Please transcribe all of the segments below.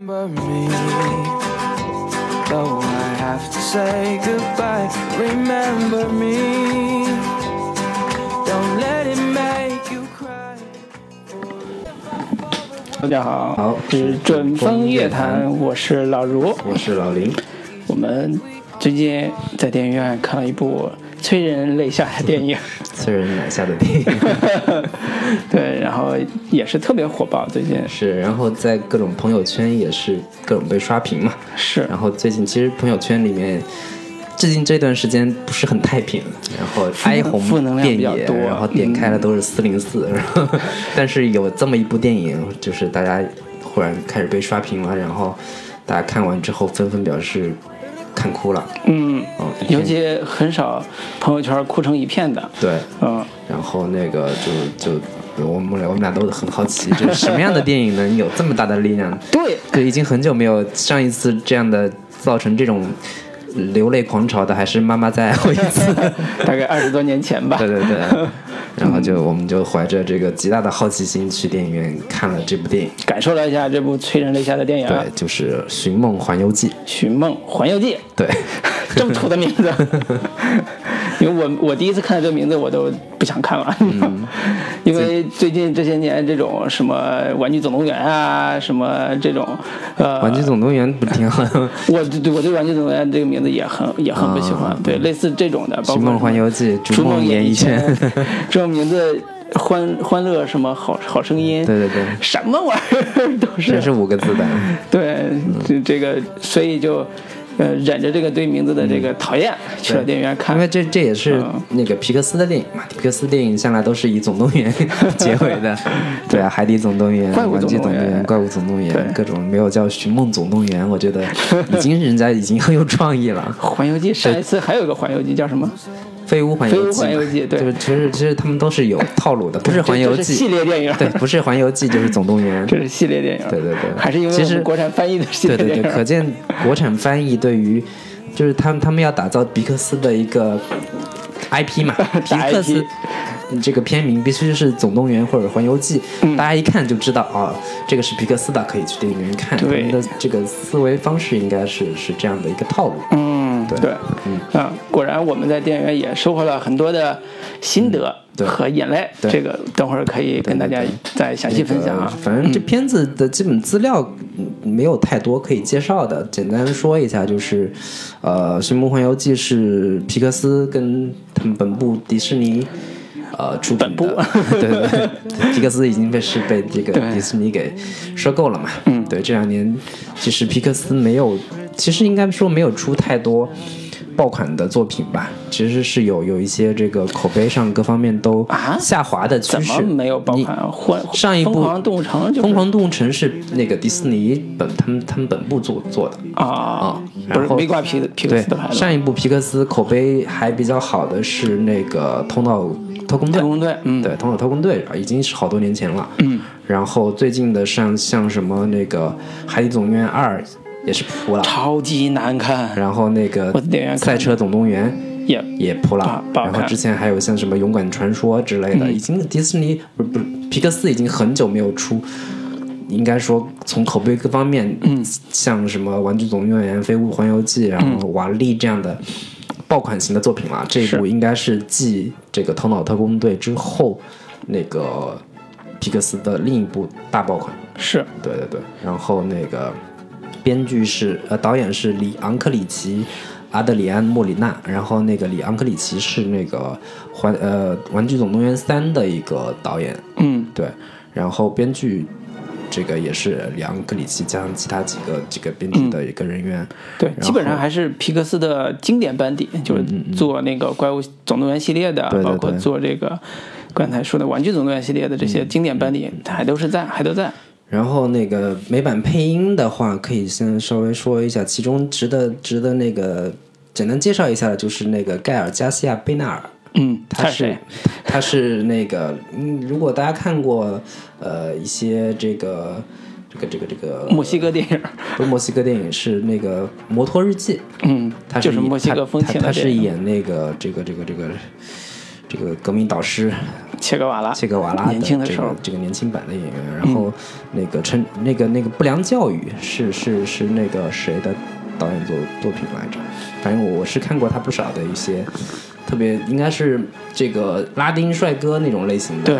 大家好，好是准风乐坛，我是老卢。我是老林，我们最近在电影院看了一部催人泪下的电影，催人买下的电影。对，然后也是特别火爆，最近。是，然后在各种朋友圈也是各种被刷屏嘛。是。然后最近其实朋友圈里面，最近这段时间不是很太平，然后哀鸿遍野，然后点开了都是四零四，但是有这么一部电影，就是大家忽然开始被刷屏了，然后大家看完之后纷纷表示看哭了，嗯，嗯，尤其很少朋友圈哭成一片的，对，嗯，然后那个就就我们俩我们俩都很好奇，就是什么样的电影能有这么大的力量？对，对，已经很久没有上一次这样的造成这种流泪狂潮的，还是妈妈再爱我一次。大概二十多年前吧。对，对对，然后就我们就怀着这个极大的好奇心去电影院看了这部电影，感受了一下这部催人泪下的电影《对，就是《寻梦环游记》。寻梦环游记》，对，这么土的名字，因为我我第一次看到这个名字，我都不想看了，嗯。因为最近这些年这种什么《玩具总动员》啊，什么这种呃，《玩具总动员》不挺好的，我对对我对《玩具总动员》这个名字也很也很不喜欢，对类似这种的，包《括寻梦环游记》《逐梦演艺圈》这种名字，欢欢乐什么好好声音，对对对，什么玩意儿？都是这是五个字的。对，这这个，所以就，呃，忍着这个对名字的这个讨厌，去了电影院看因。为这这也是嗯那个皮克斯的电影嘛，皮克斯电影向来都是以总动员 结尾的，对啊，《海底总动员》、怪物玩具总动员动员》、怪物总动员，各种没有叫《寻梦总动员》，我觉得已经人家已经很有创意了，环游记上一次还有一个环游记叫什么？《飞屋环游记》环游记对就是其实其实他们都是有套路的，不是环游记系，列电影，对，不是环游记就是总动员，这是系列电影。对对对还是因为其实国产翻译的系列电影。对对对，可见国产翻译对于，就是他们他们要打造皮克斯的一个 IP 嘛，皮克斯这个片名必须是《总动员》或者《环游记》嗯大家一看就知道啊、这个是皮克斯的，可以去电影院看。他对们的这个思维方式应该是是这样的一个套路。嗯，对对，啊，果然我们在电影院也收获了很多的心得和眼泪。对这个等会儿可以跟大家再详细分享啊那个。反正这片子的基本资料嗯没有太多可以介绍的，简单说一下，就是，呃，《寻梦环游记》是皮克斯跟他们本部迪士尼。呃，出品部，对对对，皮克斯已经被是被这个迪士尼给收购了嘛。嗯，对，这两年其实皮克斯没有，其实应该说没有出太多爆款的作品吧，其实是有有一些这个口碑上各方面都啊？下滑的趋怎势。么没有爆你款啊？上一部疯狂动物城就是？疯狂动物城是那个迪士尼本他们他们本部做做的，啊，不是没挂皮皮克对斯的牌，子。上一部皮克斯口碑还比较好的是那个《头脑特工队特》，工队，嗯，对，《同手特工队》啊，已经是好多年前了。嗯，然后最近的像像什么那个《海底总动员二》也是扑了，超级难看，然后那个赛车总动员》也也扑了然后之前还有像什么《勇敢传说》之类的，已经迪士尼不是不是皮克斯已经很久没有出，应该说从口碑各方面，嗯，像什么《玩具总动员》《飞屋环游记》，然后《瓦力》这样的爆款型的作品了。这一部应该是继这个《头脑特工队》之后，那个皮克斯的另一部大爆款。是对对对，然后那个编剧是呃导演是里昂克里奇、阿德里安莫里纳，然后那个里昂克里奇是那个环呃《玩具总动员三》的一个导演，嗯，对，然后编剧。这个也是里昂克里奇加上其他几个几个编剧的一个人员，对，基本上还是皮克斯的经典班底，就是做那个怪物总动员系列的，对对包括做这个刚才说的玩具总动员系列的这些经典班底，还都是在，还都在。然后那个美版配音的话，可以先稍微说一下，其中值得值得那个简单介绍一下的，就是那个盖尔加西亚贝纳尔，嗯，他是？他是那个，嗯，如果大家看过呃一些这个这个这个这个墨西哥电影，不是墨西哥电影，是那个《摩托日记》，嗯，他演就是墨西哥风情他是。演那个这个这个这个这个革命导师切格瓦拉，切格瓦拉年轻的时候这个，这个年轻版的演员，然后那个陈那个那个不良教育是是是那个谁的导演作作品来着？反正我我是看过他不少的一些，特别应该是这个拉丁帅哥那种类型的，对，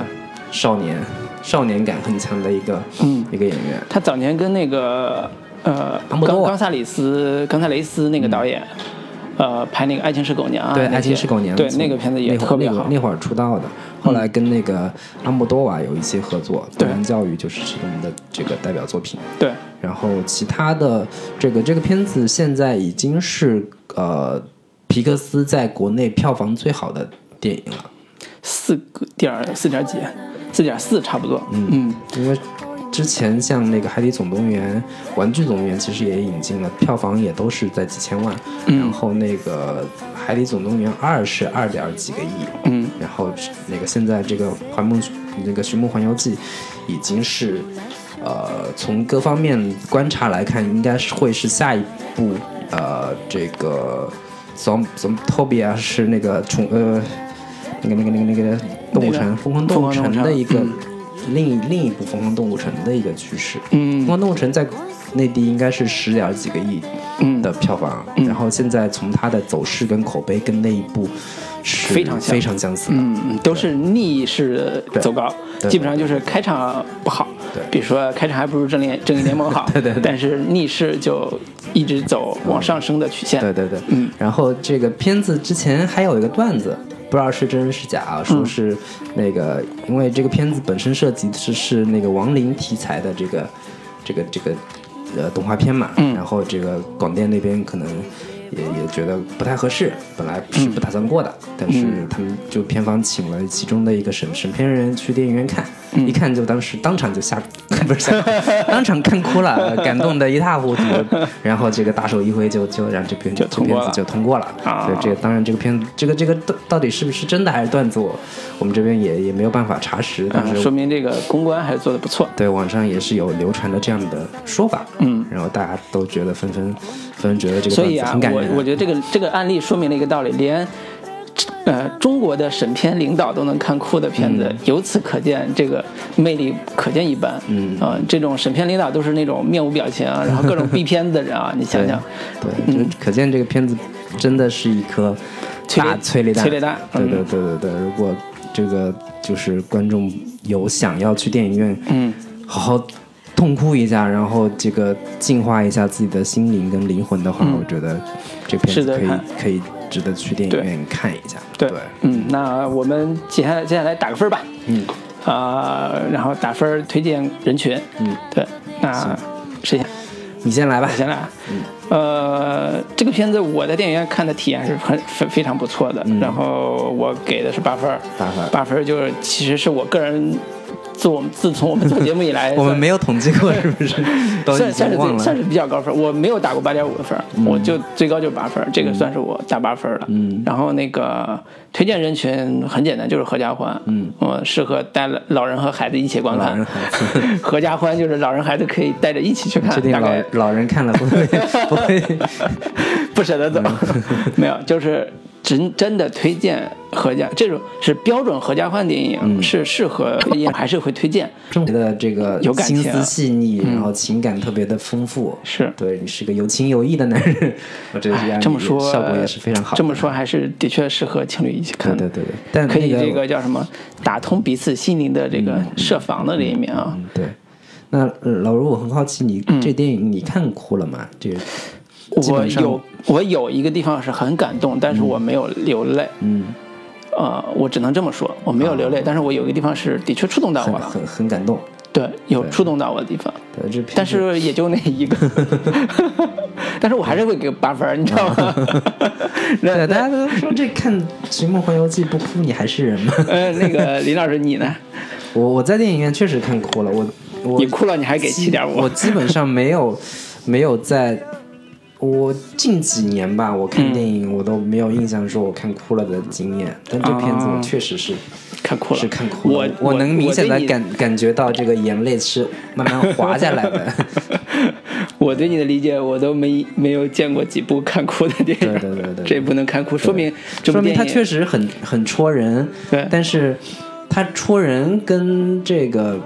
少年少年感很强的一个嗯。一个演员，他早年跟那个呃阿莫多瓦冈冈萨里斯、冈萨雷斯那个导演，呃，拍那个《爱情是狗娘》啊，对，《爱情是狗娘》对那个片子也特别好。嗯那会儿出道的，后来跟那个阿莫多瓦有一些合作，《对。不良教育》就是其中的这个代表作品。对，然后其他的这个这个片子现在已经是呃皮克斯在国内票房最好的电影了，四个点四点几，四点四差不多。嗯因为之前像那个《海底总动员》《玩具总动员》其实也引进了，票房也都是在几千万。嗯然后那个《海底总动员二》是二点几个亿。嗯，然后那个现在这个《环梦》那个《寻梦环游记》已经是呃从各方面观察来看，应该是会是下一部呃这个 Zom Zombie 是那个宠呃那个那个那个那个动物城疯狂动物城的一个、另一另一部疯狂动物城的一个趋势。嗯。疯狂动物城在内地应该是十点几个亿嗯。的票房，然后现在从它的走势跟口碑跟那一部是非常非常相似的。嗯，嗯都是逆势走高，基本上就是开场不好，对比如说开场还不如正联正义联盟好，对对对但是逆势就一直走往上升的曲线。对对对，嗯。然后这个片子之前还有一个段子，不知道是真是假啊，说是那个，因为这个片子本身涉及的是是那个亡灵题材的这个这个这个呃动画片嘛，嗯然后这个广电那边可能。也也觉得不太合适，本来是不打算过的，但是他们就片方请了其中的一个审审片人去电影院看，一看就当时当场就吓，不是吓，当场看哭了，感动的一塌糊涂，然后这个大手一挥就就让这片就这片子通过了就通过了。所以，这个当然这个片子这个这个到到底是不是真的还是段子，我我们这边也也没有办法查实，但啊，是说明这个公关还是做的不错。对网上也是有流传的这样的说法，嗯，然后大家都觉得纷纷纷纷觉得这个段子所以啊很，感人。我我觉得这个这个案例说明了一个道理，连呃中国的审片领导都能看哭的片子，由此可见这个魅力可见一斑。嗯。啊、这种审片领导都是那种面无表情啊，然后各种逼片子的人啊，你想想，对，就可见这个片子真的是一颗大催泪弹。催泪弹嗯。对对对对对，如果这个就是观众有想要去电影院，嗯，好好痛哭一下，然后这个净化一下自己的心灵跟灵魂的话，我觉得这片子可以可以值得去电影院看一下。对，对，嗯，那我们接下来接下来打个分吧。嗯，啊、然后打分推荐人群。嗯，对，那谁先？你先来吧。先来嗯。呃，这个片子我在电影院看的体验是很非非常不错的，然后我给的是八分儿，八分儿八分就是其实是我个人自我们自从我们做节目以来，我们没有统计过是不是？算算经忘了。是最算是比较高分，我没有打过八点五的分儿，我就最高就八分，这个算是我打八分了。嗯然后那个推荐人群很简单，就是合家欢，嗯，我，适合带了老人和孩子一起观看合家欢就是老人孩子可以带着一起去看，确定老大概老人看了不会 不会？不舍得走，嗯没有，就是真真的推荐合家，这种是标准合家欢电影，嗯是适合还是会推荐，生活的这个有感情心思细腻，然后情感特别的丰富。是对你是个有情有义的男人，我觉得这样哎这么说效果也是非常好的。这么说还是的确适合情侣一起看的，对对对对，但可以这个叫什么打通彼此心灵的这个设防的这一面啊。嗯对。那呃老卢，我很好奇，你嗯这电影你看哭了吗？这个基我有我有一个地方是很感动，但是我没有流泪。嗯，呃，我只能这么说，我没有流泪，但是我有一个地方是的确触动到我了，很很很感动。对，有触动到我的地方。对，但是也就那一个，但是我还是会给八分儿，你知道吗？那对大家都说这看《寻梦环游记》不哭你还是人吗？呃，那个林老师你呢？我我在电影院确实看哭了，我我你哭了你还给七点五我？基本上没有没有在，我近几年吧，我嗯看电影我都没有印象说我看哭了的经验，但这片子我确实是。看哭了，是看哭了，我我能明显的感感觉到这个眼泪是慢慢滑下来的。我对你的理解，我都没没有见过几部看哭的电影。对对对对这不能看哭，说明说明它确实很很戳人，对但是它他戳人跟这个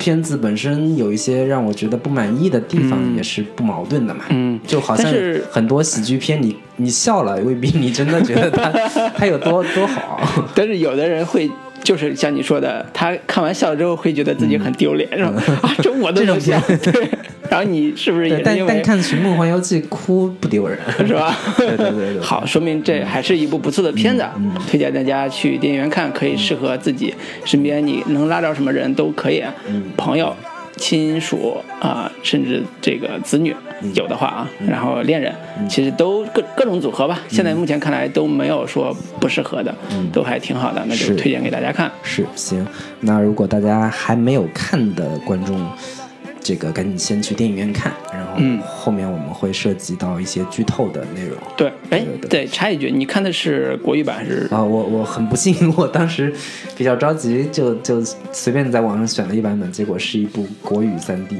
片子本身有一些让我觉得不满意的地方，也是不矛盾的嘛。嗯就好像很多喜剧片你，你笑了，未必你真的觉得它 它有多多好。但是有的人会。就是像你说的，他看完笑了之后会觉得自己很丢脸，是吧？啊，这我都能笑，对。然后你是不是也对，但但看《寻梦环游记》哭不丢人，是吧？对对对好，说明这还是一部不错的片子，推荐大家去电影院看，可以适合自己身边你能拉着什么人都可以，嗯。朋友、亲属啊、甚至这个子女嗯。有的话啊，然后恋人，其实都各各种组合吧。现在目前看来都没有说不适合的，都还挺好的，那就推荐给大家看。是行，那如果大家还没有看的观众，这个赶紧先去电影院看，然后嗯后面我们会涉及到一些剧透的内容。对，哎对插一句，你看的是国语版还是？啊，我我很不幸，我当时比较着急，就就随便在网上选了一版本，结果是一部国语三 D。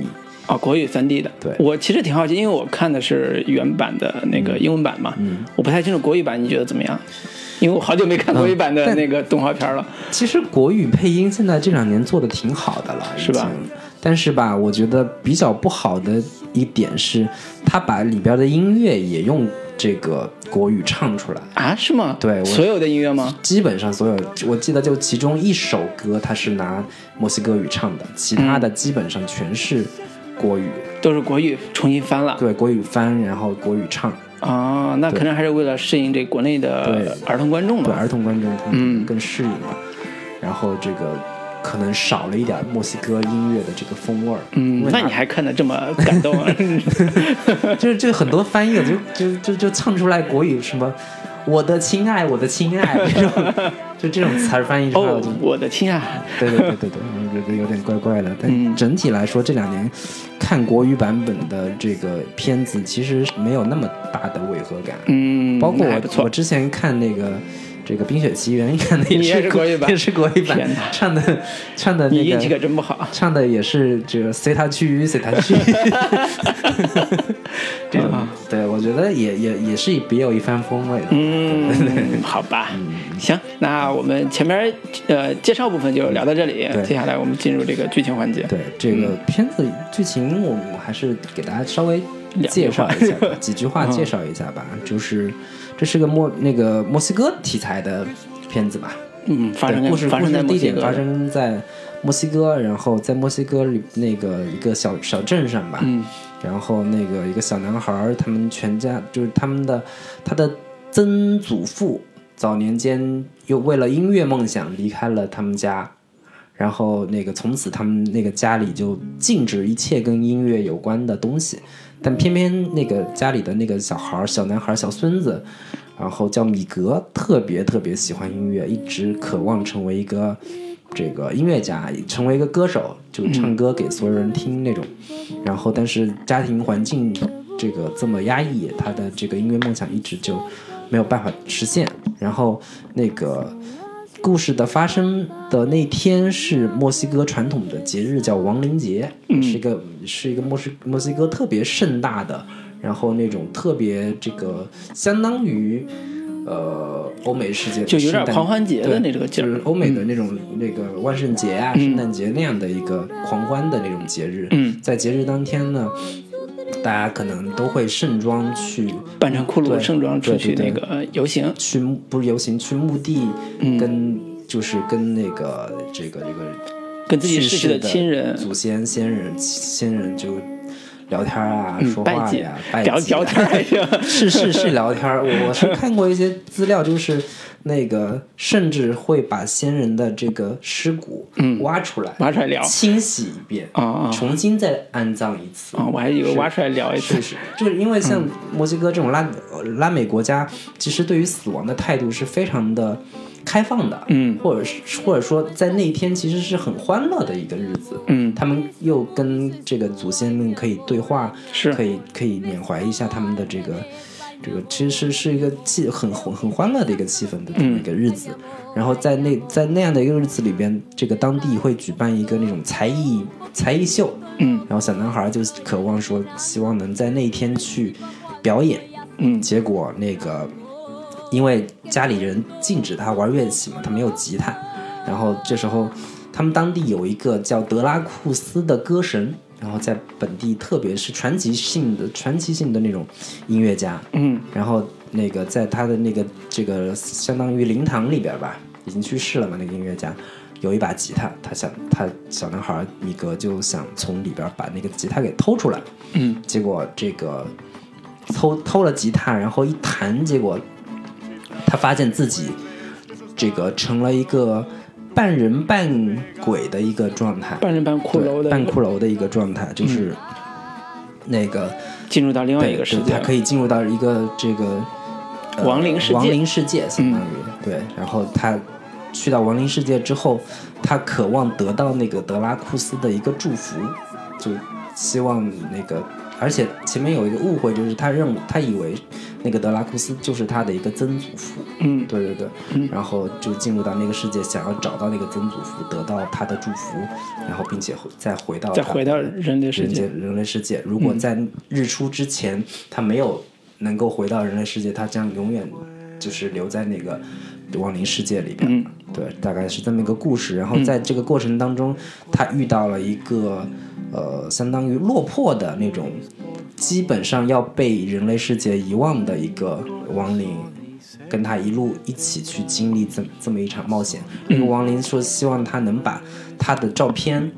哦，国语三 D 的。对我其实挺好奇，因为我看的是原版的那个英文版嘛，嗯我不太清楚国语版你觉得怎么样？因为我好久没看国语版的那个动画片了。其实国语配音现在这两年做的挺好的了，是吧？但是吧，我觉得比较不好的一点是，他把里边的音乐也用这个国语唱出来。啊，是吗？对我所有的音乐吗？基本上所有，我记得就其中一首歌，他是拿墨西哥语唱的，其他的基本上全是国语，都是国语重新翻了。对，国语翻，然后国语唱，啊，那可能还是为了适应这国内的对儿童观众对，嘛。儿童观众他嗯们更适应嘛。然后这个可能少了一点墨西哥音乐的这个风味儿，嗯那你还看得这么感动啊？就是就很多翻译就就就就唱出来国语什么。我的亲爱，我的亲爱，这种就这种词儿翻译出来，我哦，我的亲爱，对对对对对，我觉得有点怪怪的。嗯但整体来说，这两年看国语版本的这个片子，其实没有那么大的违和感。嗯，包括我我之前看那个这个《冰雪奇缘》，你也是是国语版也是国语版，唱的唱的那你运气可真不好。唱的也是这个随他去随他去，这种对我觉得也也也是别有一番风味的。嗯，好吧，行，那我们前面呃介绍部分就聊到这里，接下来我们进入这个剧情环节。对这个片子剧情，我们还是给大家稍微介绍一下吧，几句话介绍一下吧。就是这是个墨那个墨西哥题材的片子吧？嗯，发生故事故发生在地点发生在墨西哥，然后在墨西哥里那个一个小小镇上吧。嗯然后那个一个小男孩儿，他们全家就是他们的他的曾祖父早年间又为了音乐梦想离开了他们家，然后那个从此他们那个家里就禁止一切跟音乐有关的东西，但偏偏那个家里的那个小孩儿小男孩儿小孙子，然后叫米格，特别特别喜欢音乐，一直渴望成为一个。这个音乐家成为一个歌手，就唱歌给所有人听那种。然后，但是家庭环境这个这么压抑，他的这个音乐梦想一直就没有办法实现。然后，那个故事的发生的那天是墨西哥传统的节日，叫亡灵节，是一个是一个墨西墨西哥特别盛大的，然后那种特别这个相当于。呃，欧美世界的就有点狂欢节的那个劲儿就是欧美的那种那个万圣节啊、圣诞节那样的一个狂欢的那种节日。嗯，在节日当天呢，大家可能都会盛装去扮成骷髅对盛装出去那个游行。去不是游行去墓地，嗯跟就是跟那个这个这个跟自己逝去的亲人祖先、先人、先人就聊天啊、嗯说话呀、拜聊聊天还行。是是是聊天，我我是看过一些资料，就是那个甚至会把先人的这个尸骨挖出来，挖出来聊清洗一遍，啊啊重新再安葬一次。啊！我还以为挖出来聊一次。是。是，就是因为像墨西哥这种拉呃拉美国家，其实对于死亡的态度是非常的开放的，嗯。或者是或者说在那一天其实是很欢乐的一个日子，嗯。他们又跟这个祖先们可以对话，是。可以可以缅怀一下他们的这个这个，其实是是一个气很很很欢乐的一个气氛的这么一个日子。然后在那在那样的一个日子里边，这个当地会举办一个那种才艺才艺秀，嗯然后小男孩就渴望说，希望能在那一天去表演。嗯结果那个因为家里人禁止他玩乐器嘛，他没有吉他，然后这时候他们当地有一个叫德拉库斯的歌神，然后在本地特别是传奇性的传奇性的那种音乐家，嗯。然后那个在他的那个这个相当于灵堂里边吧，已经去世了嘛，那个音乐家有一把吉他，他想他小男孩米格就想从里边把那个吉他给偷出来，嗯，结果这个偷偷了吉他，然后一弹，结果他发现自己这个成了一个半人半鬼的一个状态，半人半骷髅的半骷髅的一个状态，就是那个。进入到另外一个世界他，可以进入到一个这个、呃亡灵世界嗯亡灵世界相当于、对。然后他去到亡灵世界之后，他渴望得到那个德拉库斯的一个祝福，就希望那个，而且前面有一个误会，就是他认他以为那个德拉库斯就是他的一个曾祖父，嗯对对对，然后就进入到那个世界，想要找到那个曾祖父，得到他的祝福，然后并且再回到再回到人类世界人人类世界。如果在日出之前他没有能够回到人类世界，他将永远就是留在那个亡灵世界里边。嗯对，大概是这么一个故事。然后在这个过程当中，他遇到了一个呃，相当于落魄的那种，基本上要被人类世界遗忘的一个亡灵。跟他一路一起去经历这这么一场冒险。那个亡灵说，希望他能把他的照片，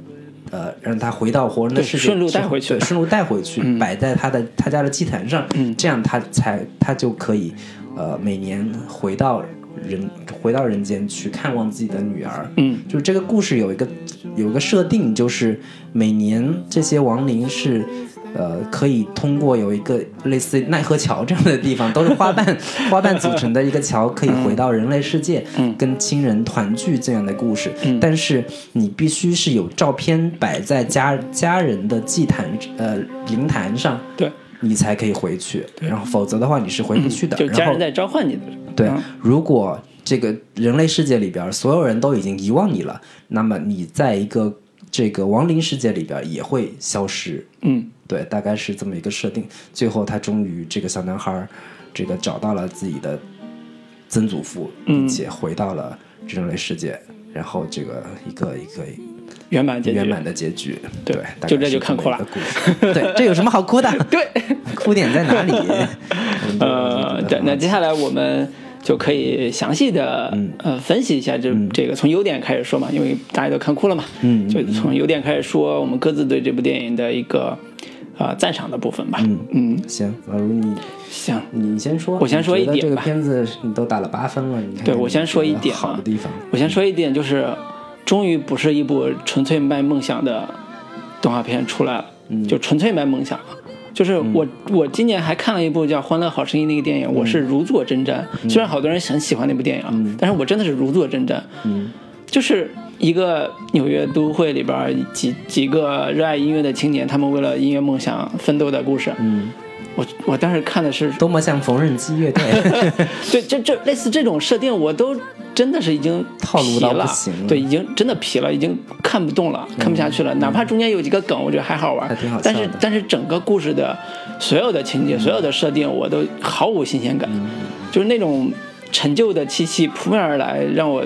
呃，让他回到活人的世界，顺路带回去，顺路带回去，摆在他的他家的祭坛上，这样他才他就可以，呃，每年回到人回到人间去看望自己的女儿。嗯，就是这个故事有一个有一个设定，就是每年这些亡灵是。呃，可以通过有一个类似奈何桥这样的地方，都是花瓣 花瓣组成的一个桥，可以回到人类世界，嗯跟亲人团聚这样的故事。嗯但是你必须是有照片摆在家家人的祭坛呃灵坛上，对，你才可以回去，然后否则的话你是回不去的。然后就家人在召唤你的，对嗯，如果这个人类世界里边所有人都已经遗忘你了，那么你在一个这个亡灵世界里边也会消失。嗯对，大概是这么一个设定。最后，他终于这个小男孩，这个找到了自己的曾祖父，并且回到了人类世界，然后这个一个一个圆满结局，圆满的结局。对就这就看哭了。对，这有什么好哭的？对，哭点在哪里？呃，对，那接下来我们就可以详细的、嗯。呃分析一下这、这个从优点开始说嘛，因为大家都看哭了嘛，嗯就从优点开始说，我们各自对这部电影的一个呃赞赏的部分吧。嗯。嗯，行，老卢你行，你先说，我先说一点吧。这个吧片子你都打了八分了，你对我先说一点啊好的地方。我先说一点，就是终于不是一部纯粹卖梦想的动画片出来了，嗯。就纯粹卖梦想了。就是我，我今年还看了一部叫《欢乐好声音》那个电影，我是如坐针毡。虽然好多人很喜欢那部电影啊，但是我真的是如坐针毡。嗯就是一个纽约都会里边几几个热爱音乐的青年，他们为了音乐梦想奋斗的故事。嗯，我我当时看的是，多么像缝纫机乐队。对，这这类似这种设定，我都真的是已经套路到不行了嗯对，已经真的疲了，已经看不动了，看不下去了。哪怕中间有几个梗，我觉得还好玩，还挺好但是但是整个故事的所有的情节、所有的设定，我都毫无新鲜感，嗯就是那种陈旧的气息扑面而来，让我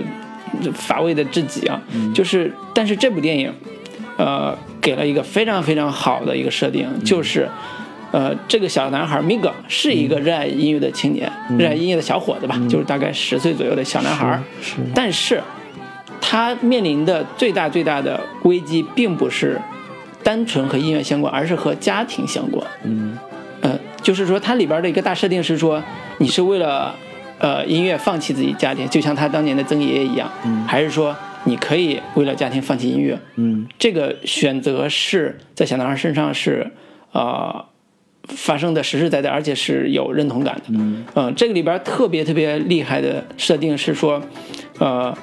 乏味的至极啊！嗯就是，但是这部电影，呃，给了一个非常非常好的一个设定，就是。呃，这个小男孩 Miga 是一个热爱音乐的青年，热爱音乐的小伙子吧，就是大概十岁左右的小男孩。是但是，他面临的最大最大的危机，并不是单纯和音乐相关，而是和家庭相关。嗯。呃，就是说它里边的一个大设定是说，你是为了呃音乐放弃自己家庭，就像他当年的曾爷爷一样，还是说你可以为了家庭放弃音乐？嗯。这个选择是在小男孩身上是呃发生的实实在在，而且是有认同感的。嗯呃，这个里边特别特别厉害的设定是说，呃，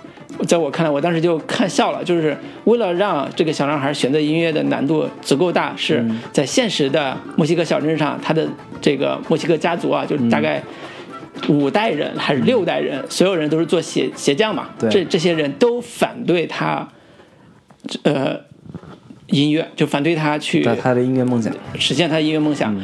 在我看来，我当时就看笑了，就是为了让这个小男孩选择音乐的难度足够大，是嗯在现实的墨西哥小镇上，他的这个墨西哥家族啊，就是大概。五代人还是六代人，所有人都是做鞋鞋匠嘛。对这这些人都反对他，呃，音乐就反对他去在他的音乐梦想。实现他的音乐梦想。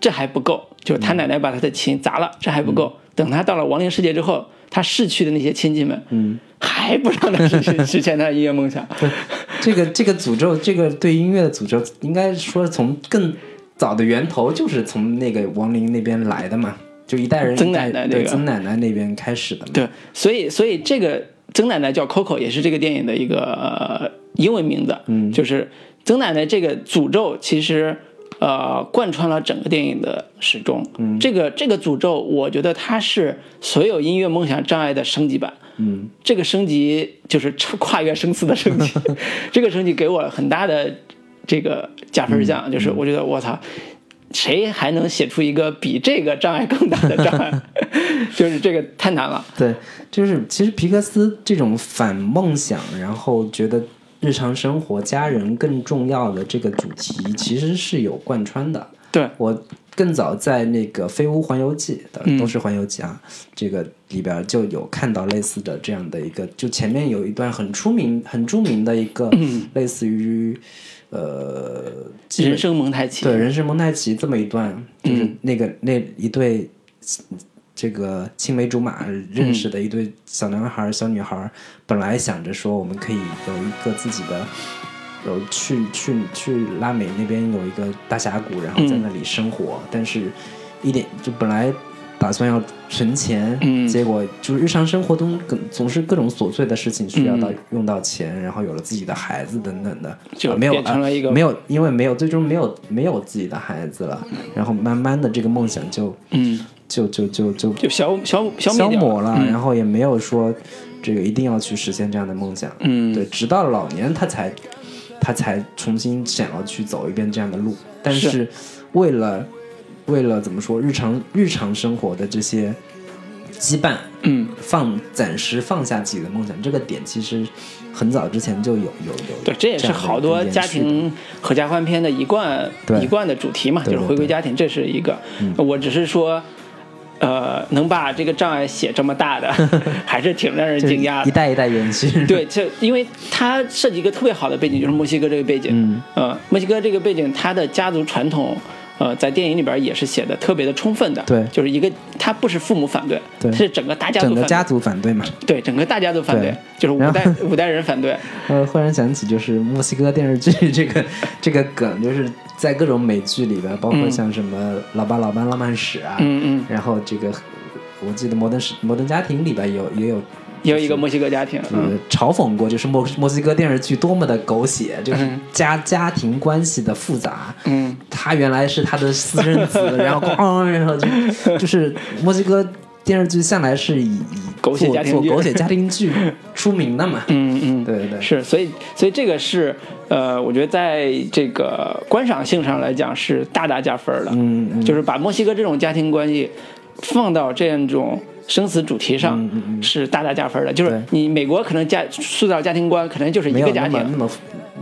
这还不够，就是他奶奶把他的琴砸了，这还不够。等他到了亡灵世界之后，他逝去的那些亲戚们，嗯，还不让他实现实现他的音乐梦想。这个这个诅咒，这个对音乐的诅咒，应该说从更早的源头就是从那个亡灵那边来的嘛，就一代人曾奶奶那个对曾奶奶那边开始的嘛。对，所以所以这个曾奶奶叫 Coco，也是这个电影的一个、呃英文名字。嗯，就是曾奶奶这个诅咒，其实呃贯穿了整个电影的始终。嗯，这个这个诅咒，我觉得它是所有音乐梦想障碍的升级版。嗯，这个升级就是超跨越生死的升级，这个升级给我很大的这个加分项，就是我觉得我操。谁还能写出一个比这个障碍更大的障碍？就是这个太难了。对，就是其实皮克斯这种反梦想，然后觉得日常生活家人更重要的这个主题，其实是有贯穿的。对，我更早在那个《飞屋环游记》的嗯都是环游记啊，这个里边就有看到类似的这样的一个，就前面有一段很出名、很著名的一个，类似于呃，人生蒙太奇。对，人生蒙太奇这么一段，就是那个、那一对这个青梅竹马认识的一对小男孩儿、小女孩儿，本来想着说我们可以有一个自己的，有去去去拉美那边有一个大峡谷，然后在那里生活，但是一点就本来。打算要存钱，嗯。结果就是日常生活中总总是各种琐碎的事情需要到、嗯用到钱，然后有了自己的孩子等等的，就啊没有变成了一个啊没有，因为没有最终没有没有自己的孩子了，然后慢慢的这个梦想就嗯，就就就就就消消消消磨了，然后也没有说这个一定要去实现这样的梦想，嗯，对，直到老年他才他才重新想要去走一遍这样的路，但是是为了为了怎么说日常日常生活的这些羁绊，嗯，放暂时放下自己的梦想，这个点其实很早之前就有有有，对，这也是好多家庭合家欢片的一贯一贯的主题嘛，就是回归家庭，这是一个。我只是说。呃，能把这个障碍写这么大的，还是挺让人惊讶的。一代一代延续，对，这因为它设计一个特别好的背景，就是墨西哥这个背景。嗯，呃，墨西哥这个背景，它的家族传统，呃，在电影里边也是写的特别的充分的。对就是一个，它不是父母反对，对它是整个大家族。整个家族反对嘛。对，整个大家族反对对，就是五代五代人反对。呃，忽然想起就是墨西哥电视剧这个这个梗，就是在各种美剧里边，包括像什么《老爸老妈浪漫史》啊，嗯嗯，然后这个我记得《摩登时摩登家庭》里边有也有也有一个墨西哥家庭，呃嗯，嘲讽过，就是墨墨西哥电视剧多么的狗血，就是嗯家家庭关系的复杂。嗯，他原来是他的私生子，然后咣，然后就就是墨西哥电视剧向来是以以狗血家庭剧做狗血家庭剧出名的嘛。嗯嗯，对对对，是，所以所以这个是呃，我觉得在这个观赏性上来讲是大大加分的。嗯嗯就是把墨西哥这种家庭关系放到这样一种生死主题上，是大大加分的。就是你美国可能家塑造家庭观可能就是一个家庭，那么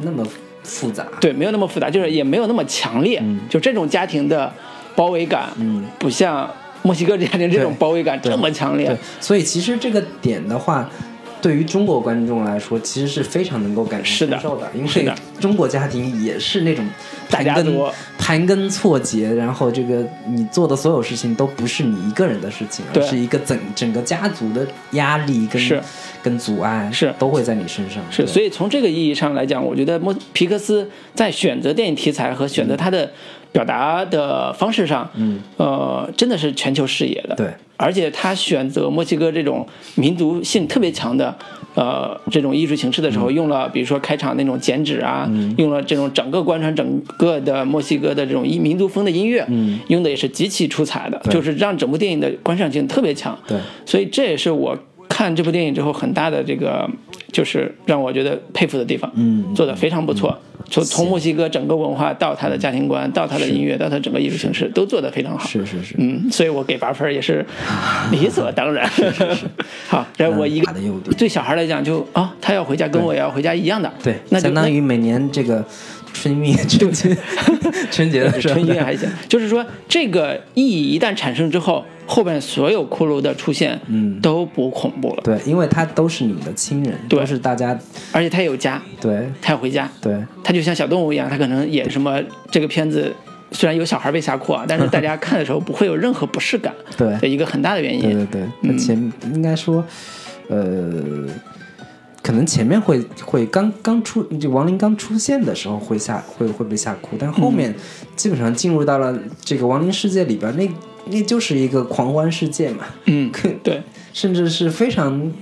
那么那么复杂。对，没有那么复杂，就是也没有那么强烈。嗯就这种家庭的包围感，不像墨西哥家庭这种包围感这么强烈对。，所以其实这个点的话，对于中国观众来说，其实是非常能够感同是的身受的，因为中国家庭也是那种盘根家盘根错节，然后这个你做的所有事情都不是你一个人的事情，而是一个整整个家族的压力跟是跟阻碍是都会在你身上。是，所以从这个意义上来讲，我觉得莫皮克斯在选择电影题材和选择他的表达的方式上，嗯，呃，真的是全球视野的。对，而且他选择墨西哥这种民族性特别强的，呃，这种艺术形式的时嗯候，用了比如说开场那种剪纸啊，用了这种整个贯穿整个的墨西哥的这种民民族风的音乐，嗯用的也是极其出彩的，就是让整部电影的观赏性特别强。对，所以这也是我看这部电影之后很大的这个，就是让我觉得佩服的地方。嗯做的非常不错。从从墨西哥整个文化到他的家庭观，到他的音乐，到他整个艺术形式，都做得非常好。是是是，嗯，所以我给八分也是 理所当然。好，然后我一个对小孩来讲就啊，他要回家跟我也要回家一样的。对，那相当于每年这个春运春节 春节的时候。春运还行，就是说这个意义一旦产生之后，后边所有骷髅的出现，嗯。都不恐怖了。对，因为他都是你的亲人，对。都是大家而且他有家，对。他要回家，对。他就像小动物一样，他可能演什么这个片子虽然有小孩被吓哭啊，但是 大家看的时候不会有任何不适感对。的一个很大的原因。对对对，那前应该说，呃，可能前面会会刚刚出就亡灵刚出现的时候会吓会会被吓哭，但后面基本上进入到了这个亡灵世界里边，那那就是一个狂欢世界嘛，嗯，对，甚至是非常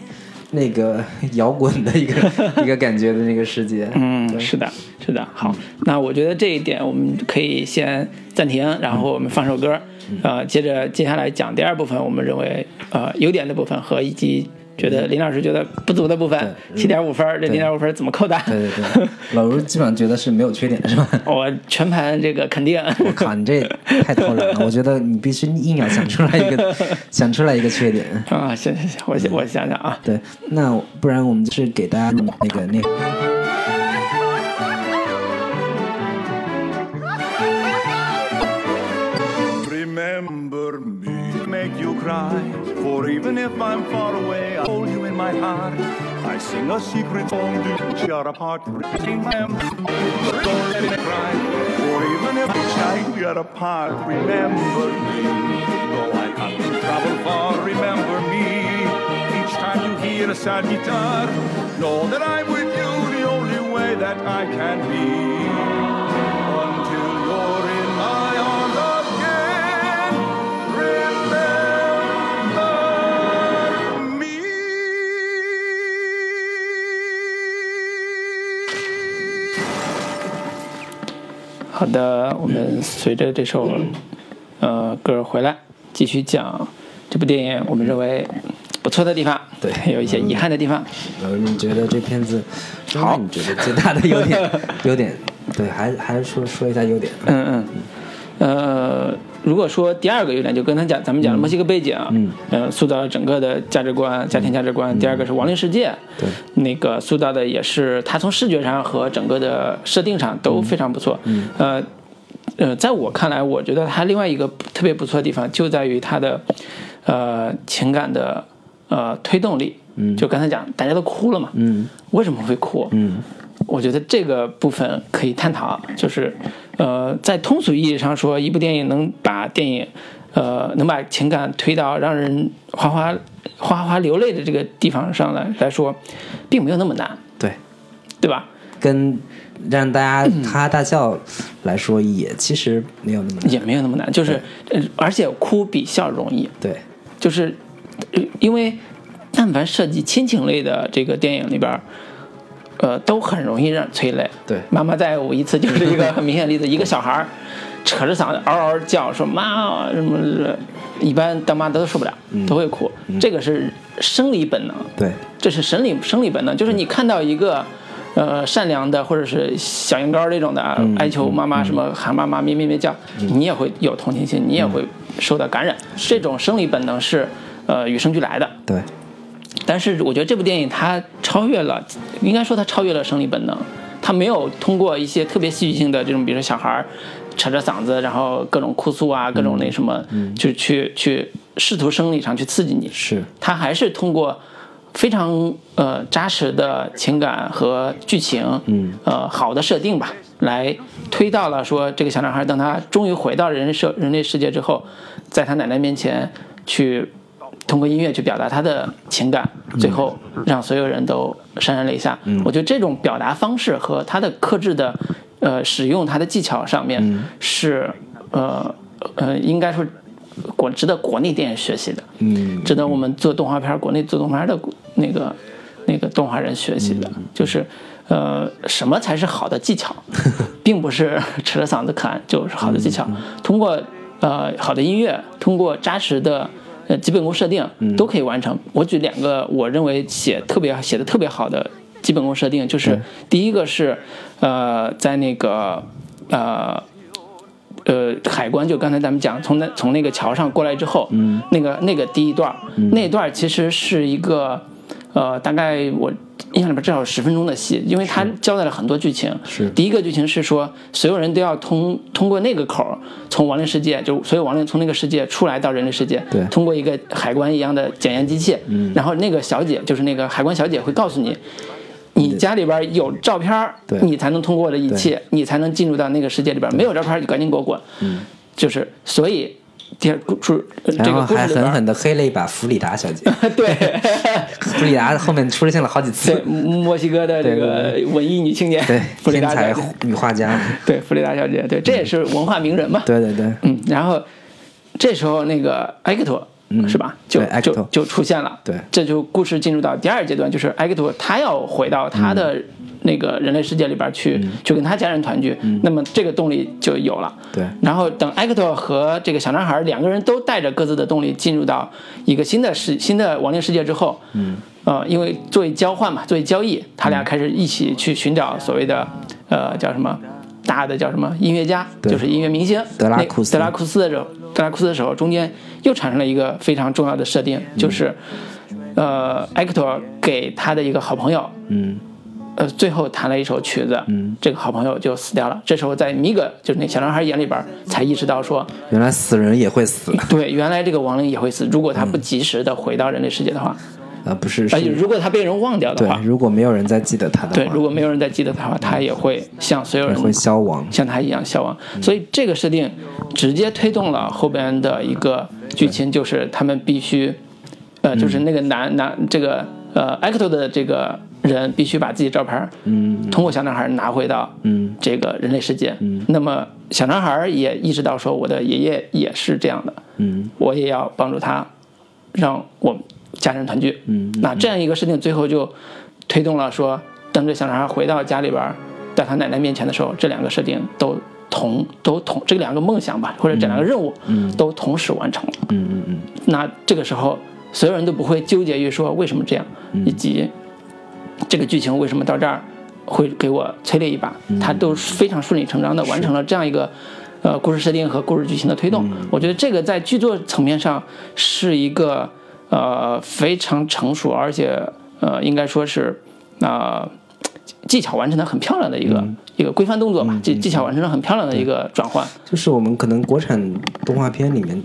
那个摇滚的一个 一个感觉的那个世界。嗯，是的，是的。好，那我觉得这一点我们可以先暂停，然后我们放首歌，呃，接着接下来讲第二部分，我们认为呃优点的部分和以及觉得林老师觉得不足的部分，七点五分，这零点五分怎么扣的？对对对，老卢基本上觉得是没有缺点的是吧？我全盘这个肯定。我靠，你这太偷懒了！我觉得你必须硬要想出来一个 想出来一个缺点。啊，行行行，我想我想想啊，对，那不然我们就是给大家那个那个。Remember me, make you cry. For even if I'm far away, I hold you in my heart. I sing a secret song to apart. Sing them, don't let me cry. For even if try, we are apart. Remember me, though I have to travel far. Remember me. Each time you hear a sad guitar, know that I'm with you the only way that I can be. 好的，我们随着这首呃歌回来，继续讲这部电影我们认为不错的地方，对有一些遗憾的地方。老卢，你觉得这片子，好，你觉得最大的优点？优点，对，还还是说说一下优点。嗯嗯，呃，如果说第二个优点，就跟他讲，咱们讲的墨西哥背景，嗯，呃，塑造了整个的价值观、家庭价值观。第二个是亡灵世界，对，那个塑造的也是他从视觉上和整个的设定上都非常不错。嗯，呃。呃，在我看来，我觉得他另外一个特别不错的地方就在于他的，呃，情感的呃推动力。嗯就刚才讲，大家都哭了嘛。嗯为什么会哭？嗯我觉得这个部分可以探讨，就是，呃，在通俗意义上说，一部电影能把电影，呃，能把情感推到让人哗哗哗哗流泪的这个地方上来来说，并没有那么难，对，对吧？跟让大家哈哈大笑来说，也其实没有那么难。也没有那么难，就是，呃，而且哭比笑容易，对，就是，呃因为但凡涉及亲情类的这个电影里边儿，呃，都很容易让人催泪。对。妈妈再我一次就是一个很明显的例子，一个小孩儿扯着嗓子嗷嗷叫说妈什么，一般当妈的都受不了，都会哭，这个是生理本能，对，这是生理生理本能，就是你看到一个。呃，善良的或者是小羊羔这种的啊，哀求妈妈什么喊妈妈咩咩咩叫，你也会有同情心，你也会受到感染。这种生理本能是呃与生俱来的。对，但是我觉得这部电影它超越了，应该说它超越了生理本能，它没有通过一些特别戏剧性的这种，比如说小孩儿扯着嗓子，然后各种哭诉啊，各种那什么，就去去试图生理上去刺激你，是，它还是通过非常呃扎实的情感和剧情，嗯，呃好的设定吧，来推到了说这个小男孩，等他终于回到人社人类世界之后，在他奶奶面前去通过音乐去表达他的情感，最后让所有人都潸然泪下。我觉得这种表达方式和他的克制的呃使用他的技巧上面是呃呃应该说国值得国内电影学习的。嗯。值得我们做动画片，国内做动画片的那个那个动画人学习的，就是呃，什么才是好的技巧，并不是扯着嗓子侃就是好的技巧。通过呃好的音乐，通过扎实的呃基本功设定，都可以完成。我举两个我认为写特别写的特别好的基本功设定，就是第一个是呃在那个呃。呃，海关就刚才咱们讲，从那从那个桥上过来之后，嗯，那个那个第一段儿，那一段其实是一个，呃，大概我印象里边至少十分钟的戏，因为他交代了很多剧情。是第一个剧情是说，所有人都要通通过那个口，从亡灵世界，就所有亡灵从那个世界出来到人类世界，对通过一个海关一样的检验机器，嗯，然后那个小姐就是那个海关小姐会告诉你。你家里边有照片对，你才能通过我的仪器，你才能进入到那个世界里边。没有照片，你赶紧给我滚。嗯，就是所以第二故事呃这个然后还狠狠的黑了一把弗里达小姐，对 弗里达后面出现了好几次对，墨西哥的这个文艺女青年，对，弗里天才女画家，对弗里达小姐，对，这也是文化名人嘛。对对对，嗯，然后这时候那个埃克托、嗯是吧？就就就出现了。对这就故事进入到第二阶段，就是埃克托他要回到他的那个人类世界里边去，去跟他家人团聚。那么这个动力就有了。对。然后等埃克托和这个小男孩两个人都带着各自的动力进入到一个新的世新的亡灵世界之后，嗯，呃，因为作为交换嘛，作为交易，他俩开始一起去寻找所谓的呃叫什么大的叫什么音乐家，就是音乐明星。德拉库斯。德拉库斯的时候，德拉库斯的时候，中间又产生了一个非常重要的设定，就是呃，埃克托给他的一个好朋友，嗯呃，最后弹了一首曲子，嗯，这个好朋友就死掉了。这时候在米格就是那小男孩眼里边，才意识到说，原来死人也会死，对，原来这个亡灵也会死。如果他不及时的回到人类世界的话，啊不是而且是，如果他被人忘掉的对话，，如果没有人再记得他的话对，如果没有人再记得他的话，他也会像所有人会消亡，像他一样消亡。所以这个设定直接推动了后边的一个剧情，就是他们必须，呃，就是那个男男这个呃埃克托的这个人必须把自己照片，嗯通过小男孩拿回到嗯这个人类世界。那么小男孩也意识到说，我的爷爷也是这样的，嗯我也要帮助他，让我家人团聚。嗯那这样一个事情最后就推动了说，等这小男孩回到家里边儿，到他奶奶面前的时候，这两个设定都同都同这两个梦想吧，或者这两个任务，嗯都同时完成了。嗯嗯嗯那这个时候，所有人都不会纠结于说为什么这样，以及这个剧情为什么到这儿会给我催泪一把，他都非常顺理成章的完成了这样一个。呃，故事设定和故事剧情的推动，我觉得这个在剧作层面上是一个呃非常成熟，而且呃应该说是啊、呃技巧完成的很漂亮的一个、一个规范动作吧，技技巧完成的很漂亮的一个转换。就是我们可能国产动画片里面，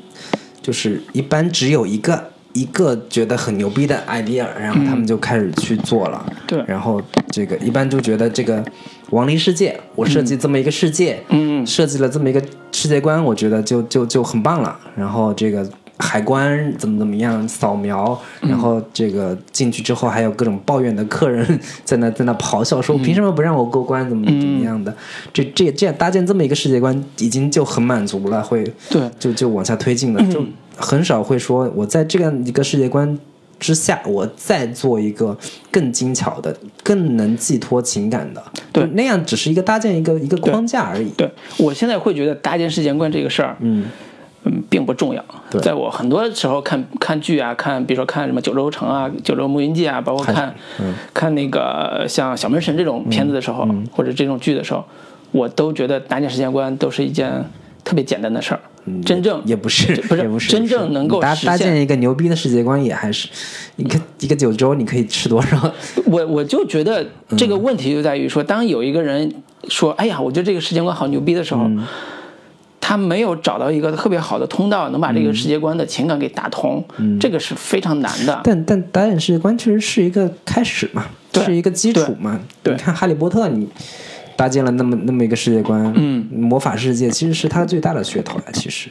就是一般只有一个一个觉得很牛逼的 idea，然后他们就开始去做了。对。然后这个一般就觉得这个亡灵世界，我设计这么一个世界，嗯，设计了这么一个世界观，我觉得就就就很棒了。然后这个海关怎么怎么样扫描，然后这个进去之后还有各种抱怨的客人在那 在那咆哮说凭什么不让我过关，怎么怎么样的？这这这样搭建这么一个世界观，已经就很满足了，会对。就就往下推进了，就很少会说我在这样一个世界观。之下，我再做一个更精巧的、更能寄托情感的，对那样只是一个搭建一个一个框架而已。对我现在会觉得搭建世界观这个事儿，嗯，嗯，并不重要。在我很多时候看看剧啊，看比如说看什么《九州城》啊，《九州牧云记》啊，包括看、嗯看那个像《小门神》这种片子的时候，或者这种剧的时候，我都觉得搭建世界观都是一件特别简单的事儿。真正嗯也不是，不是也不是真正能够搭实现搭建一个牛逼的世界观，也还是一个一个九州，你可以吃多少？我我就觉得这个问题就在于说，当有一个人说：“哎呀，我觉得这个世界观好牛逼”的时候，他没有找到一个特别好的通道，能把这个世界观的情感给打通，这个是非常难的。但但导演世界观其实是一个开始嘛，是一个基础嘛。对你看《哈利波特》，你搭建了那么那么一个世界观，嗯，魔法世界其实是它最大的噱头呀。其实，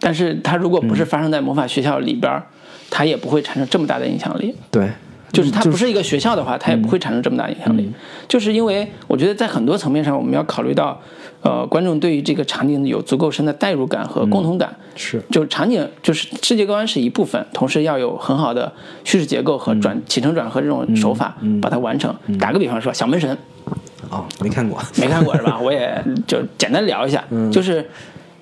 但是它如果不是发生在魔法学校里边儿，它也不会产生这么大的影响力。对，就是它不是一个学校的话，它也不会产生这么大影响力。就是因为我觉得在很多层面上，我们要考虑到，呃，观众对于这个场景有足够深的代入感和共同感。是就是场景，就是世界观是一部分，同时要有很好的叙事结构和转起承转合这种手法把它完成。打个比方说，小门神哦，没看过。没看过是吧？我也就简单聊一下，就是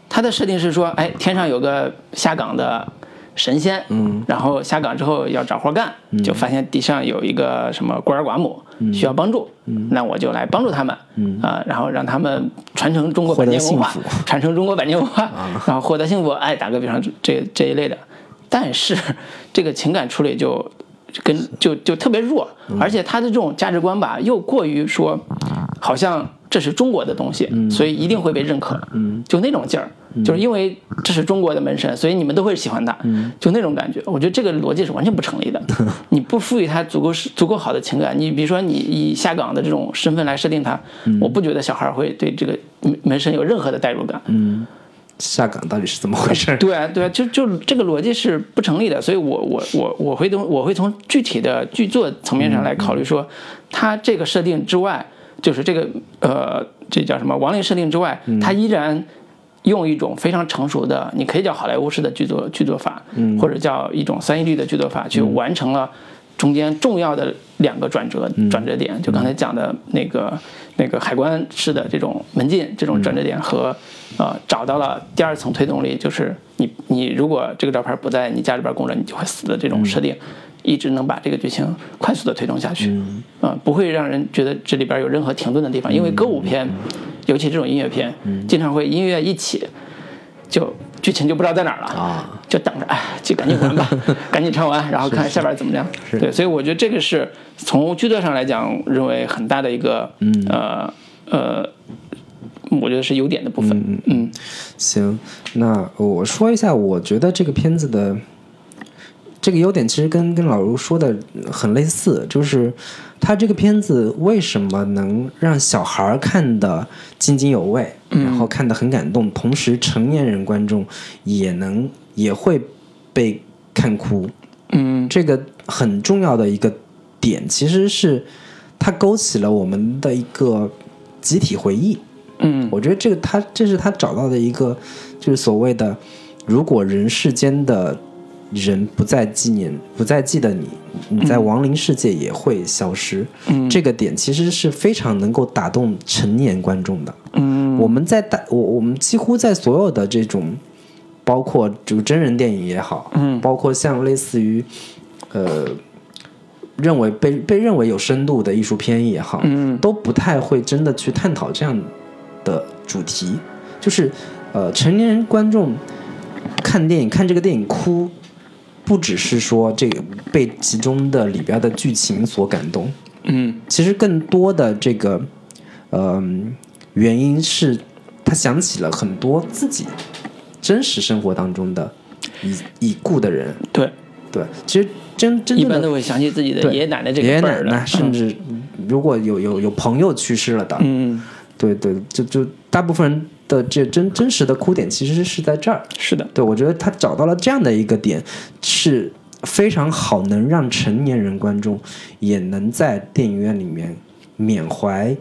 它的设定是说，哎，天上有个下岗的神仙，嗯，然后下岗之后要找活干，就发现地上有一个什么孤儿寡母需要帮助，嗯，那我就来帮助他们，嗯啊，然后让他们传承中国百年文化 传承中国百年文化，然后获得幸福。哎，打个比方，这这一类的，但是这个情感处理就。跟就就特别弱，而且他的这种价值观吧，又过于说，好像这是中国的东西，所以一定会被认可，就那种劲儿。就是因为这是中国的门神，所以你们都会喜欢他，就那种感觉。我觉得这个逻辑是完全不成立的。你不赋予他足够是足够好的情感，你比如说你以下岗的这种身份来设定他，我不觉得小孩会对这个门门神有任何的代入感。下岗到底是怎么回事？对啊，对啊，就就这个逻辑是不成立的，所以我我我我会从我会从具体的剧作层面上来考虑说，它这个设定之外，就是这个呃，这叫什么亡灵设定之外，它依然用一种非常成熟的，你可以叫好莱坞式的剧作剧作法，或者叫一种三一律的剧作法，去完成了中间重要的两个转折转折点，就刚才讲的那个那个海关式的这种门禁这种转折点和。呃，找到了第二层推动力，就是你你如果这个照片不在你家里边供着，你就会死的这种设定，一直能把这个剧情快速的推动下去，啊，不会让人觉得这里边有任何停顿的地方。因为歌舞片，尤其这种音乐片，经常会音乐一起，就剧情就不知道在哪儿了啊，就等着，哎，就赶紧完吧，赶紧唱完，然后看下边怎么样。对，所以我觉得这个是从剧作上来讲，认为很大的一个，嗯呃呃。我觉得是优点的部分。嗯嗯，行，那我说一下，我觉得这个片子的这个优点其实跟跟老卢说的很类似，就是他这个片子为什么能让小孩看的津津有味，然后看的很感动，同时成年人观众也能也会被看哭。嗯，这个很重要的一个点，其实是它勾起了我们的一个集体回忆。嗯，我觉得这个他这是他找到的一个，就是所谓的，如果人世间的人不再纪念、不再记得你，你在亡灵世界也会消失。嗯，这个点其实是非常能够打动成年观众的。嗯，我们在大我我们几乎在所有的这种，包括这个真人电影也好，嗯，包括像类似于，呃，认为被被认为有深度的艺术片也好，嗯，都不太会真的去探讨这样。的主题就是，呃，成年人观众看电影看这个电影哭，不只是说这个被其中的里边的剧情所感动，嗯，其实更多的这个，呃，原因是他想起了很多自己真实生活当中的已已故的人，对。对，其实真真一般都会想起自己的爷爷奶奶这个爷爷奶奶，甚至如果有有有朋友去世了的，嗯。对对，就就大部分人的这真真实的哭点其实是在这儿。是的，对我觉得他找到了这样的一个点是非常好，能让成年人观众也能在电影院里面缅怀，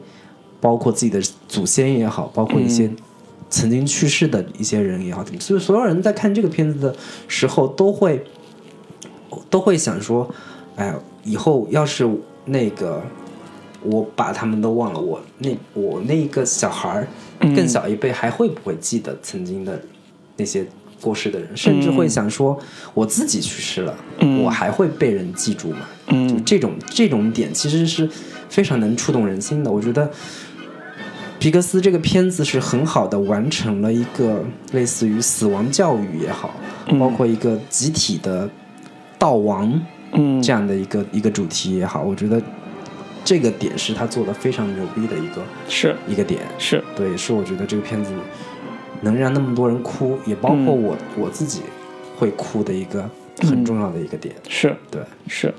包括自己的祖先也好，包括一些曾经去世的一些人也好，所以所有人在看这个片子的时候都会都会想说，哎，以后要是那个。我把他们都忘了，我那我那个小孩儿更小一辈还会不会记得曾经的那些过世的人？甚至会想说，我自己去世了，我还会被人记住吗？就这种这种点其实是非常能触动人心的。我觉得皮克斯这个片子是很好的完成了一个类似于死亡教育也好，包括一个集体的悼亡这样的一个一个主题也好，我觉得。这个点是他做的非常牛逼的一个，是。一个点，是。对，是我觉得这个片子能让那么多人哭，也包括我我自己会哭的一个很重要的一个点，是。对，是。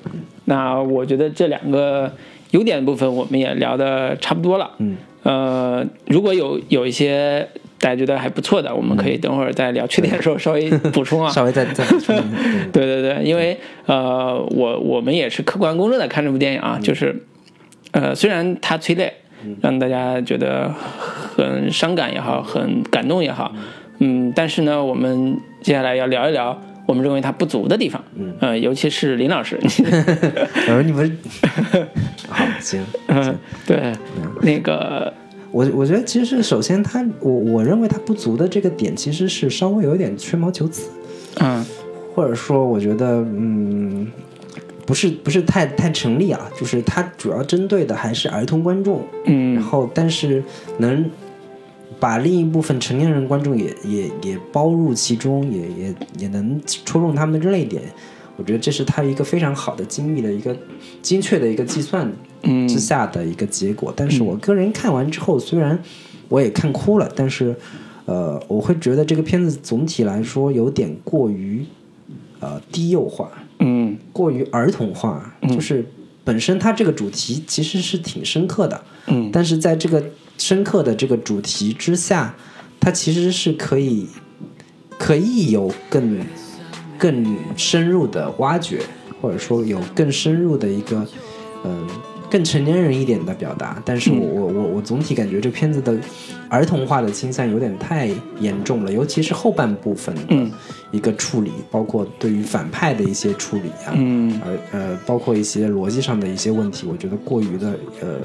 那我觉得这两个优点部分我们也聊的差不多了，嗯，呃，如果有有一些大家觉得还不错的，我们可以等会儿再聊缺点的时候稍微补充啊，稍微再再补充，对对对，因为呃，我我们也是客观公正的看这部电影啊，就是。呃，虽然他催泪，让大家觉得很伤感也好，很感动也好，嗯，但是呢，我们接下来要聊一聊我们认为它不足的地方，嗯，呃，尤其是林老师，我 说你们，好，行，嗯，对，那个，我我觉得其实首先他，我我认为他不足的这个点其实是稍微有点吹毛求疵，嗯，或者说我觉得，嗯。不是不是太太成立啊，就是它主要针对的还是儿童观众，嗯，然后但是能把另一部分成年人观众也也也包入其中，也也也能戳中他们的泪点，我觉得这是他一个非常好的精密的一个精确的一个计算之下的一个结果。但是我个人看完之后，虽然我也看哭了，但是呃，我会觉得这个片子总体来说有点过于呃低幼化，嗯。过于儿童化，就是本身它这个主题其实是挺深刻的，嗯。但是在这个深刻的这个主题之下，它其实是可以可以有更更深入的挖掘，或者说有更深入的一个嗯、更成年人一点的表达。但是我我我我总体感觉这片子的儿童化的倾向有点太严重了，尤其是后半部分的嗯一个处理，包括对于反派的一些处理啊，嗯而呃，包括一些逻辑上的一些问题，我觉得过于的呃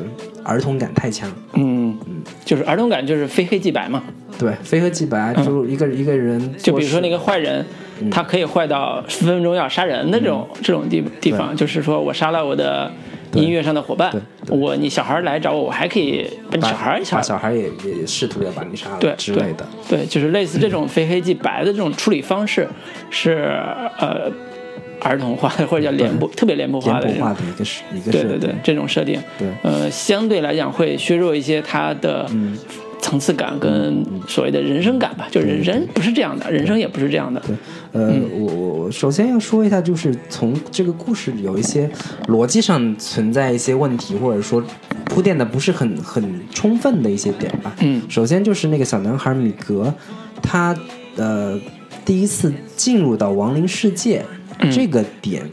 儿童感太强。嗯嗯，就是儿童感，就是非黑即白嘛。对，非黑即白，就一个、一个人，嗯就比如说那个坏人，他可以坏到分分钟要杀人的这种、这种地地方，就是说我杀了我的音乐上的伙伴，我你小孩来找我，我还可以把小孩把小孩也也试图要把你杀了对之类的。对，就是类似这种非黑即白的这种处理方式，是呃儿童化的或者叫脸部特别脸部化的脸谱化的一个是一个设对对对，这种设定，对。呃，相对来讲会削弱一些它的层次感跟所谓的人生感吧，就人人不是这样的，人生也不是这样的，对，呃，我我我首先要说一下，就是从这个故事有一些逻辑上存在一些问题，或者说铺垫的不是很很充分的一些点吧。嗯。首先就是那个小男孩米格，他呃第一次进入到亡灵世界、这个点，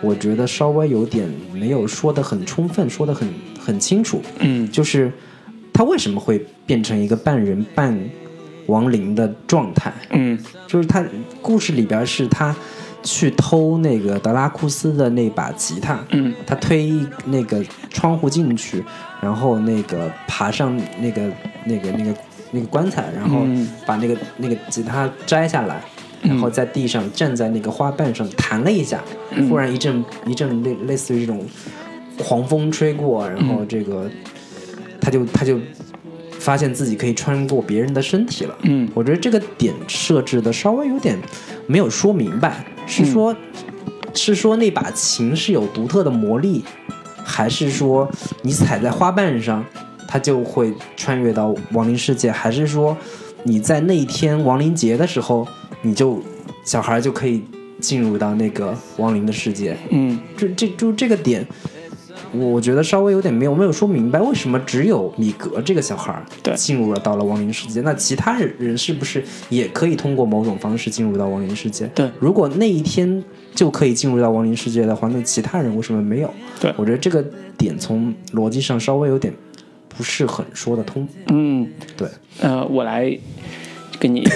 我觉得稍微有点没有说的很充分，说的很很清楚。嗯。就是他为什么会变成一个半人半亡灵的状态？嗯。就是他故事里边是他去偷那个德拉库斯的那把吉他，嗯。他推那个窗户进去，然后那个爬上那个那个那个那个棺材，然后嗯。把那个那个吉他摘下来。然后在地上站在那个花瓣上弹了一下，嗯。忽然一阵一阵类类似于这种狂风吹过，然后这个他就他就发现自己可以穿过别人的身体了。嗯我觉得这个点设置的稍微有点没有说明白，是说、是说那把琴是有独特的魔力，还是说你踩在花瓣上，它就会穿越到亡灵世界，还是说你在那一天亡灵节的时候，你就小孩就可以进入到那个亡灵的世界？嗯这这就这个点，我觉得稍微有点没有没有说明白，为什么只有米格这个小孩儿对进入了到了亡灵世界？那其他人人是不是也可以通过某种方式进入到亡灵世界？对如果那一天就可以进入到亡灵世界的话，那其他人为什么没有？对我觉得这个点从逻辑上稍微有点不是很说得通。嗯，对，呃，我来跟你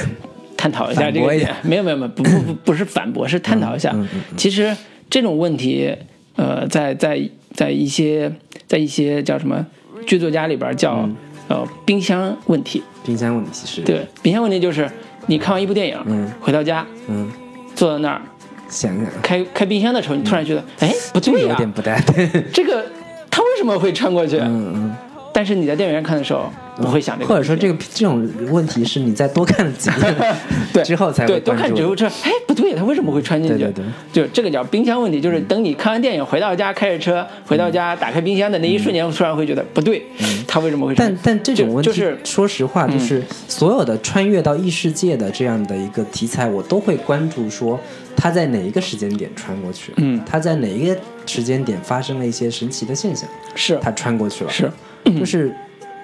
探讨一下这一下，没有没有没有，不不不不是反驳，是探讨一下。嗯嗯其实这种问题，呃，在在在一些在一些叫什么剧作家里边叫、呃冰箱问题。冰箱问题是，对，冰箱问题就是你看完一部电影，嗯回到家嗯，坐在那儿想想开开冰箱的时候，你突然觉得，哎，不对呀、有点不太对。这个他为什么会穿过去？嗯嗯。但是你在电影院看的时候不会想这个，或者说这个这种问题是你再多看几遍 对之后才对会关注的多看之后，这哎不对，他为什么会穿进去？对对对。就这个叫冰箱问题，就是等你看完电影回到家，开着车回到家，打开冰箱的那一瞬间，突然会觉得不对，他为什么会穿？但但这种问题，就就是说实话，就是所有的穿越到异世界的这样的一个题材，我都会关注说他在哪一个时间点穿过去，嗯。他在哪一个时间点发生了一些神奇的现象，是。他穿过去了，是，就是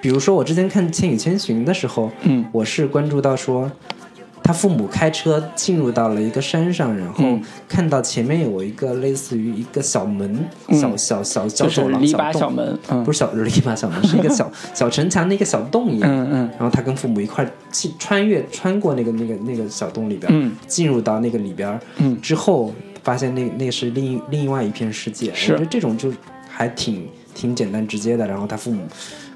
比如说我之前看《千与千寻》的时候，嗯我是关注到说。他父母开车进入到了一个山上，然后嗯看到前面有一个类似于一个小门、嗯小小小小走廊、小洞小门，嗯不是小篱笆小门，是一个小 小城墙的一个小洞一样。嗯嗯然后他跟父母一块去穿越穿过那个那个那个小洞里边，嗯进入到那个里边，嗯之后发现那那是另另外一片世界。是我觉得这种就还挺挺简单直接的。然后他父母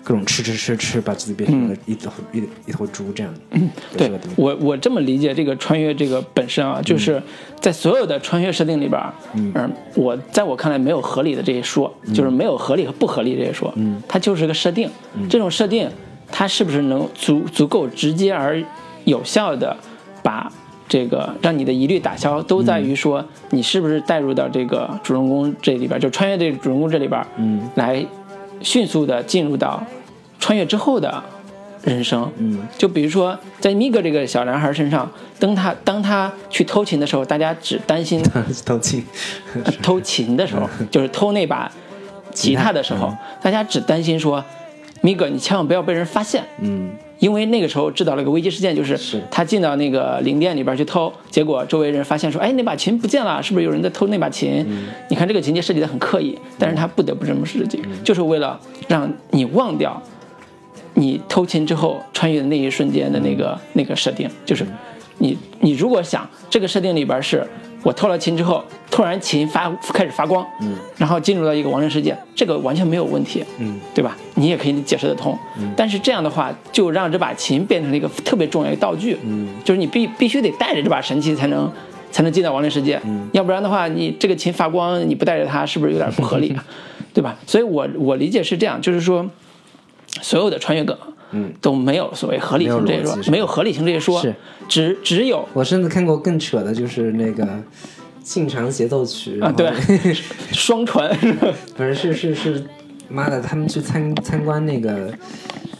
各种吃吃吃吃，把自己变成了一头、一一头猪这样。嗯，对我我这么理解这个穿越这个本身啊，就是在所有的穿越设定里边，嗯，我在我看来没有合理的这一说，就是没有合理和不合理这一说，嗯，它就是个设定，这种设定它是不是能足足够直接而有效的把这个让你的疑虑打消，都在于说你是不是带入到这个主人公这里边，就穿越这个主人公这里边，嗯，来迅速的进入到穿越之后的人生。嗯，就比如说在米格这个小男孩身上，当他当他去偷琴的时候，大家只担心 偷情，呃 偷琴的时候，就是偷那把吉他的时候，大家只担心说，米格你千万不要被人发现。嗯，因为那个时候制造了一个危机事件，就是是。他进到那个零店里边去偷，结果周围人发现说，哎，那把琴不见了，是不是有人在偷那把琴？你看这个情节设计的很刻意，但是他不得不这么设计，就是为了让你忘掉你偷琴之后穿越的那一瞬间的那个那个设定，就是你你如果想这个设定里边是我偷了琴之后，突然琴发开始发光，嗯，然后进入到一个亡灵世界，这个完全没有问题，嗯，对吧？你也可以解释得通，但是这样的话就让这把琴变成了一个特别重要的道具，嗯，就是你必必须得带着这把神器才能才能进到亡灵世界，嗯，要不然的话，你这个琴发光你不带着它，是不是有点不合理啊？对吧？所以我我理解是这样，就是说所有的穿越梗。嗯，都没有所谓合理性这一说没有合理性这一说，是。只只有我甚至看过更扯的，就是那个信长协奏曲啊，对，双传，不是是是是，妈的，他们去参参观那个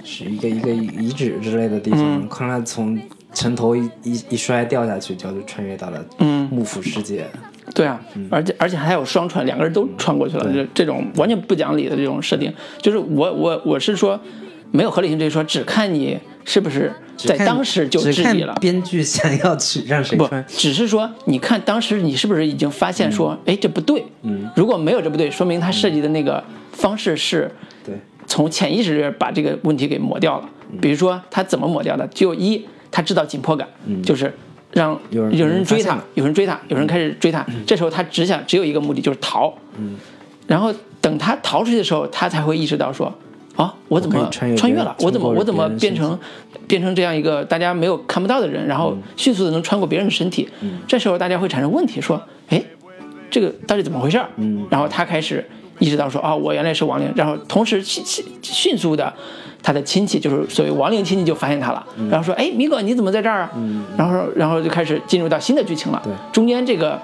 是一个一个遗址之类的地方，看他从城头一一一摔掉下去，就穿越到了嗯。幕府世界。对啊，而且而且还有双传，两个人都穿过去了，这这种完全不讲理的这种设定，就是我我我是说没有合理性这一说，只看你是不是在当时就质疑了。编剧想要去让谁不穿，，只是说，你看当时你是不是已经发现说，哎、这不对？嗯，如果没有这不对，说明他设计的那个方式是对，从潜意识里把这个问题给抹掉了。比如说他怎么抹掉的？就一，他制造紧迫感，就是让嗯有人追他有人追他，有人开始追他。这时候他只想只有一个目的，就是逃。嗯，然后等他逃出去的时候，他才会意识到说，啊，我怎么穿越了？我怎么我怎么变成变成这样一个大家没有看不到的人，然后迅速的能穿过别人的身体？这时候大家会产生问题，说，哎，这个到底怎么回事？嗯，然后他开始意识到说，啊、我原来是亡灵，然后同时迅迅迅速的，他的亲戚就是所谓亡灵亲戚就发现他了，然后说，哎，米哥你怎么在这儿啊？然后然后就开始进入到新的剧情了，对中间这个。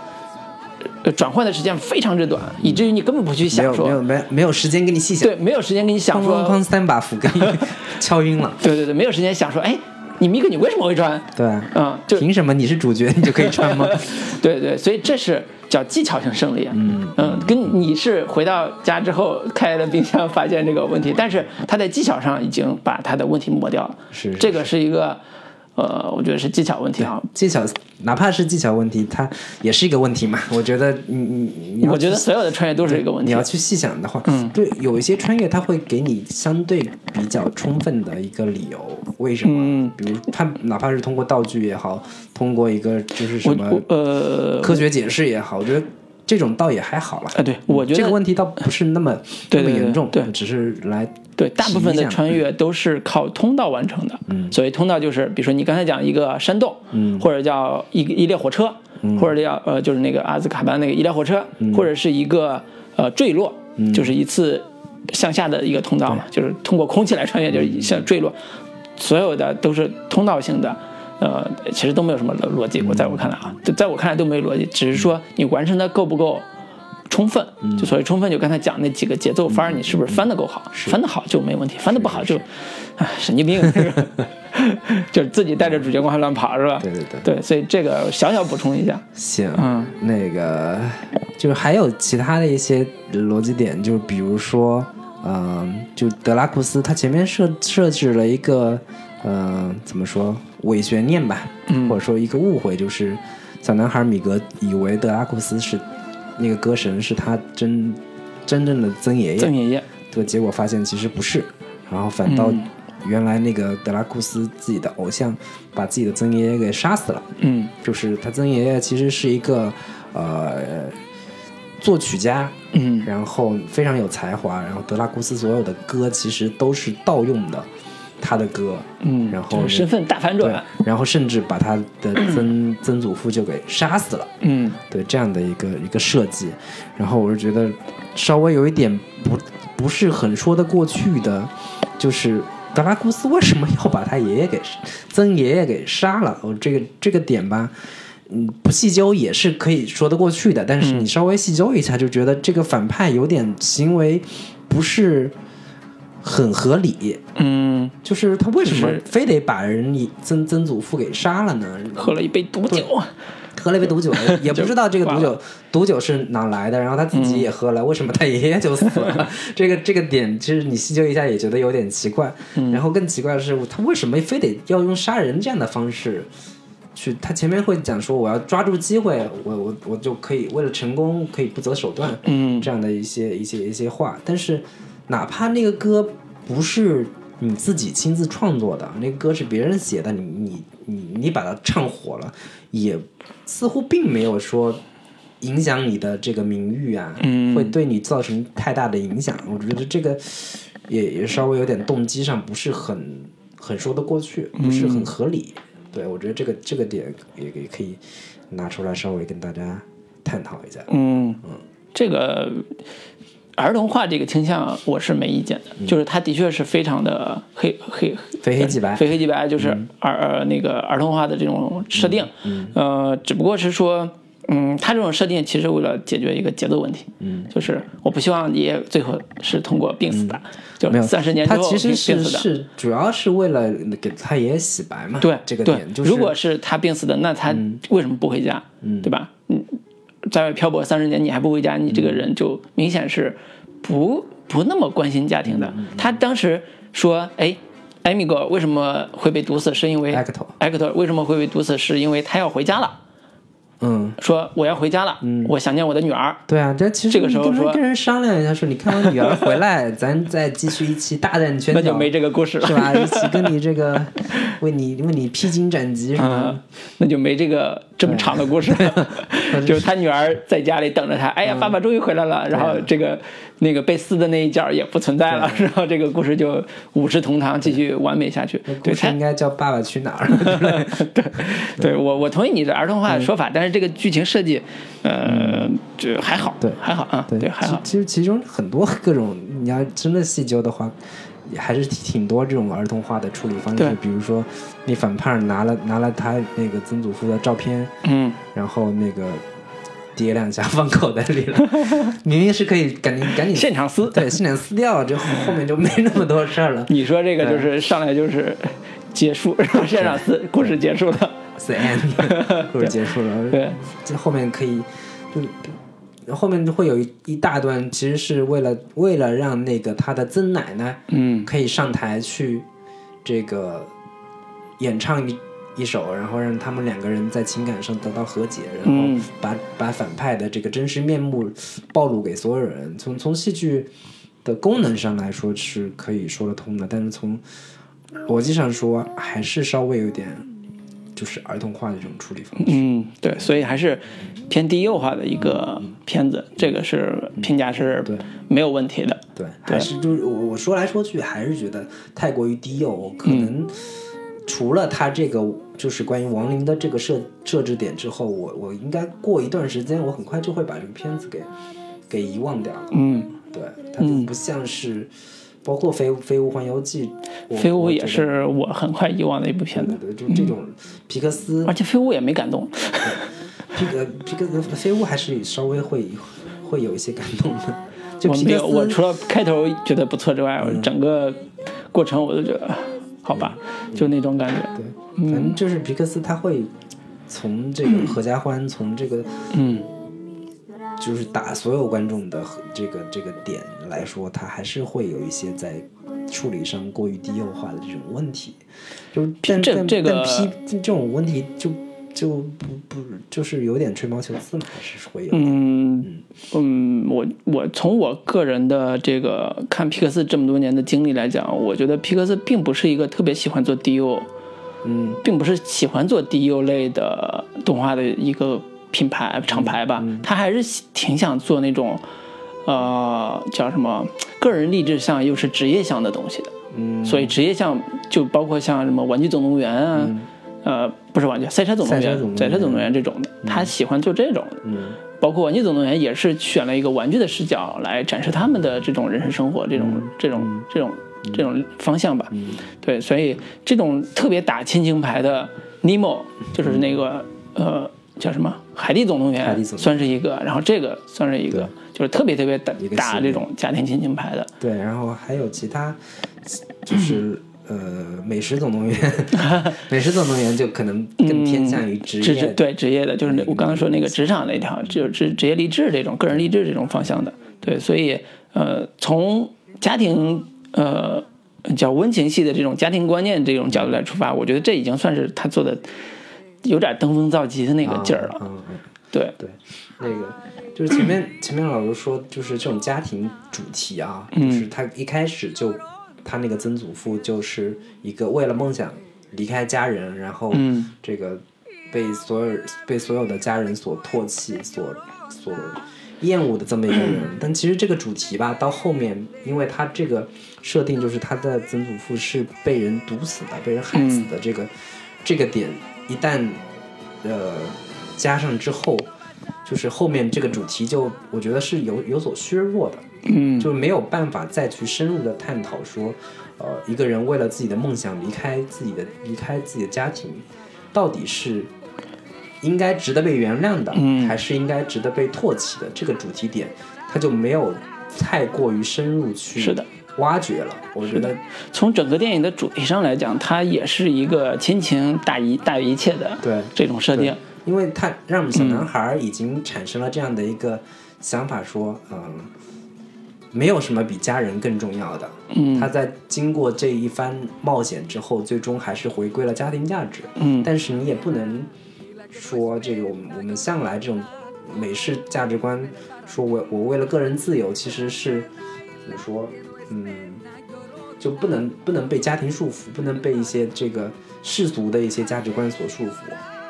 呃，转换的时间非常之短，以至于你根本不去想说，有没有没有没有时间给你细想，对，没有时间跟你想哐说，哐哐三把斧给你 敲晕了。对对对，没有时间想说，哎，你米克你为什么会穿？对啊，嗯，就凭什么你是主角你就可以穿吗？对对，所以这是叫技巧性胜利。嗯嗯，跟你是回到家之后开了冰箱发现这个问题，但是他在技巧上已经把他的问题抹掉了。是是这个是一个，呃，我觉得是技巧问题哈。技巧哪怕是技巧问题，它也是一个问题嘛。我觉得你你你我觉得所有的穿越都是一个问题你要。去细想的话，嗯，对，有一些穿越它会给你相对比较充分的一个理由，为什么？嗯比如它哪怕是通过道具也好，通过一个就是什么呃科学解释也好，我觉得这种倒也还好了。啊，对，我觉得这个问题倒不是那么 那么严重，对。只是来对，大部分的穿越都是靠通道完成的。嗯，所谓通道就是，比如说你刚才讲一个山洞，嗯，或者叫一一列火车，或者叫呃就是那个阿兹卡班那个一列火车，或者是一个呃坠落，就是一次向下的一个通道嘛，就是通过空气来穿越，就是像坠落，所有的都是通道性的。呃，其实都没有什么逻辑，我在我看来啊，就在我看来都没有逻辑，只是说你完成的够不够充分，就所谓充分，就刚才讲那几个节奏翻儿，你是不是翻的够好？翻的好就没问题，翻的不好就，唉，神经病，就是自己带着主角光环乱跑是吧？对对对。对，所以这个小小补充一下，行，嗯。那个就是还有其他的一些逻辑点，就比如说，嗯、就德拉库斯他前面设设置了一个，嗯、怎么说伪悬念吧，嗯。或者说一个误会，就是小男孩米格以为德拉库斯是那个歌神是他真真正的曾爷爷，曾爷爷，这个结果发现其实不是，然后反倒嗯。原来那个德拉库斯自己的偶像把自己的曾爷爷给杀死了。嗯。就是他曾爷爷其实是一个呃作曲家，嗯。然后非常有才华，然后德拉库斯所有的歌其实都是盗用的他的歌，嗯，然后身份大反对转，，然后甚至把他的 曾曾祖父就给杀死了，嗯。对这样的一个一个设计，然后我是觉得稍微有一点不不是很说得过去的，就是德拉库斯为什么要把他爷爷给曾爷爷给杀了？我这个这个点吧，嗯，不细究也是可以说得过去的，但是你稍微细究一下，就觉得这个反派有点行为不是很合理，嗯，就是他为什么非得把人以曾曾祖父给杀了呢？喝了一杯毒酒，喝了一杯毒酒，也不知道这个毒酒毒酒是哪来的，然后他自己也喝了，为什么他爷爷就死了？这个这个点，其实你细究一下也觉得有点奇怪。然后更奇怪的是，他为什么非得要用杀人这样的方式去？他前面会讲说，我要抓住机会，我我我就可以为了成功可以不择手段，嗯这样的一些一些一些话。但是哪怕那个歌不是你自己亲自创作的，那个歌是别人写的，你你你你把它唱火了，也似乎并没有说影响你的这个名誉啊，嗯会对你造成太大的影响。我觉得这个也也稍微有点动机上不是很很说得过去，不是很合理。对我觉得这个这个点也也可以拿出来稍微跟大家探讨一下。嗯嗯，这个儿童化这个倾向我是没意见的，就是他的确是非常的黑黑非黑即白，非黑即白，就是儿呃那个儿童化的这种设定，呃，只不过是说，嗯，它这种设定其实为了解决一个节奏问题，嗯，就是我不希望爷爷最后是通过病死的，就三十年之后他其实病是。是主要是为了给他爷爷洗白嘛。对对这个点，就是如果是他病死的，那他为什么不回家？对吧？嗯，在外漂泊三十年，你还不回家，你这个人就明显是不不那么关心家庭的。他当时说：“哎，艾米哥为什么会被毒死？是因为 Hector 艾克托为什么会被毒死？是因为他要回家了。嗯，说我要回家了，嗯我想念我的女儿。对啊，这其实这个时候说你跟人商量一下，说你看我女儿回来，咱 再继续一起大战拳脚，那就没这个故事了，是吧？一起跟你这个为你为你披荆斩棘什么啊，那就没这个这么长的故事了。就是他女儿在家里等着他，哎呀，爸爸终于回来了。然后这个那个被撕的那一角也不存在了，然后这个故事就五世同堂，继续完美下去。的。对他应，该叫《爸爸去哪儿》对，对我我同意你的儿童化的说法，但是这个剧情设计，呃，这还好，对还好啊，对，还好。其其实其中很多各种，你要真的细究的话，还是挺多这种儿童化的处理方对式。比如说，你反派拿了拿了他那个曾祖父的照片，嗯，然后那个叠两下放口袋里了，明明是可以赶紧赶紧现场撕。对现场撕掉，就后后面就没那么多事儿了。你说这个就是上来就是结束，然后现场撕，故事结束了。The end，故事结束了。对，这后面可以就后面会有一一大段，其实是为了为了让那个他的曾奶奶嗯可以上台去这个演唱一一首，然后让他们两个人在情感上得到和解，然后嗯把、把反派的这个真实面目暴露给所有人。从从戏剧的功能上来说是可以说得通的，但是从逻辑上说还是稍微有点就是儿童化的这种处理方式。嗯，对，所以还是偏低幼化的一个片子，这个是评价是对没有问题的。对，还是就是我我说来说去还是觉得太过于低幼，可嗯能除了他这个就是关于亡灵的这个设设置点之后，我我应该过一段时间，我很快就会把这个片子给给遗忘掉了。嗯，对，它就不像是包括飞《飞屋环游记》，飞屋也是我很快遗忘的一部片子，对对，就这种皮克斯而且飞屋也没感动。皮克皮克斯飞屋还是稍微会会有一些感动的。就我没有，皮克斯，我除了开头觉得不错之外，我整个过程我都觉得啊好吧，就那种感觉。对，反正就是皮克斯他会从这个合家欢，从这个嗯就是打所有观众的这个这个点来说，他还是会有一些在处理上过于低幼化的这种问题。就是但但这这个这种问题就就不不就是有点吹毛求疵嘛，还是会有。嗯嗯，我我从我个人的这个看皮克斯这么多年的经历来讲，我觉得皮克斯并不是一个特别喜欢做低幼，嗯并不是喜欢做 DU 类的动画的一个品牌厂牌吧，他还是挺想做那种，呃，叫什么个人励志向又是职业向的东西的。嗯，所以职业向就包括像什么《玩具总动员》啊，呃，不是玩具，赛车总动员赛车总动，员。这种的，他喜欢做这种的。嗯。包括《玩具总动员》也是选了一个玩具的视角来展示他们的这种人生生活，这种这种这种这种方向吧。对，所以这种特别打亲情牌的 Nemo 就是那个呃叫什么《海底总动员算是一个，然后这个算是一个，就是特别特别打打这种家庭亲情牌的。对，然后还有其他，就是呃，美食总动员，美食总动员就可能更偏向于职业，职对职业的，就是那我刚才说那个职场那条，就是职职业励志这种个人励志这种方向的。对，所以呃，从家庭呃叫温情系的这种家庭观念这种角度来出发，我觉得这已经算是他做的有点登峰造极的那个劲儿了。嗯嗯，对，对，那个就是前面前面老师说，就是这种家庭主题啊，嗯就是他一开始就他那个曾祖父就是一个为了梦想离开家人，然后嗯这个被所有被所有的家人所唾弃、所所厌恶的这么一个人。但其实这个主题吧，到后面，因为他这个设定就是他的曾祖父是被人毒死的、被人害死的这个、这个点，一旦呃加上之后，就是后面这个主题就我觉得是有有所削弱的。嗯，就没有办法再去深入的探讨说，呃，一个人为了自己的梦想离开自己的离开自己的家庭，到底是应该值得被原谅的，嗯还是应该值得被唾弃的？这个主题点，他就没有太过于深入去是的挖掘了。我觉得从整个电影的主题上来讲，它也是一个亲情大于大于一切的对这种设定。因为他让嗯小男孩已经产生了这样的一个想法，说，嗯，没有什么比家人更重要的。嗯他在经过这一番冒险之后，最终还是回归了家庭价值。嗯但是你也不能说这个我们我们向来这种美式价值观，说我我为了个人自由，其实是怎么说？嗯，就不能不能被家庭束缚，不能被一些这个世俗的一些价值观所束缚。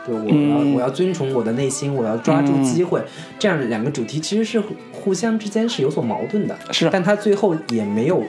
对，我要、嗯我要遵从我的内心，我要抓住机会。这样两个主题其实是互互相之间是有所矛盾的。是但他最后也没有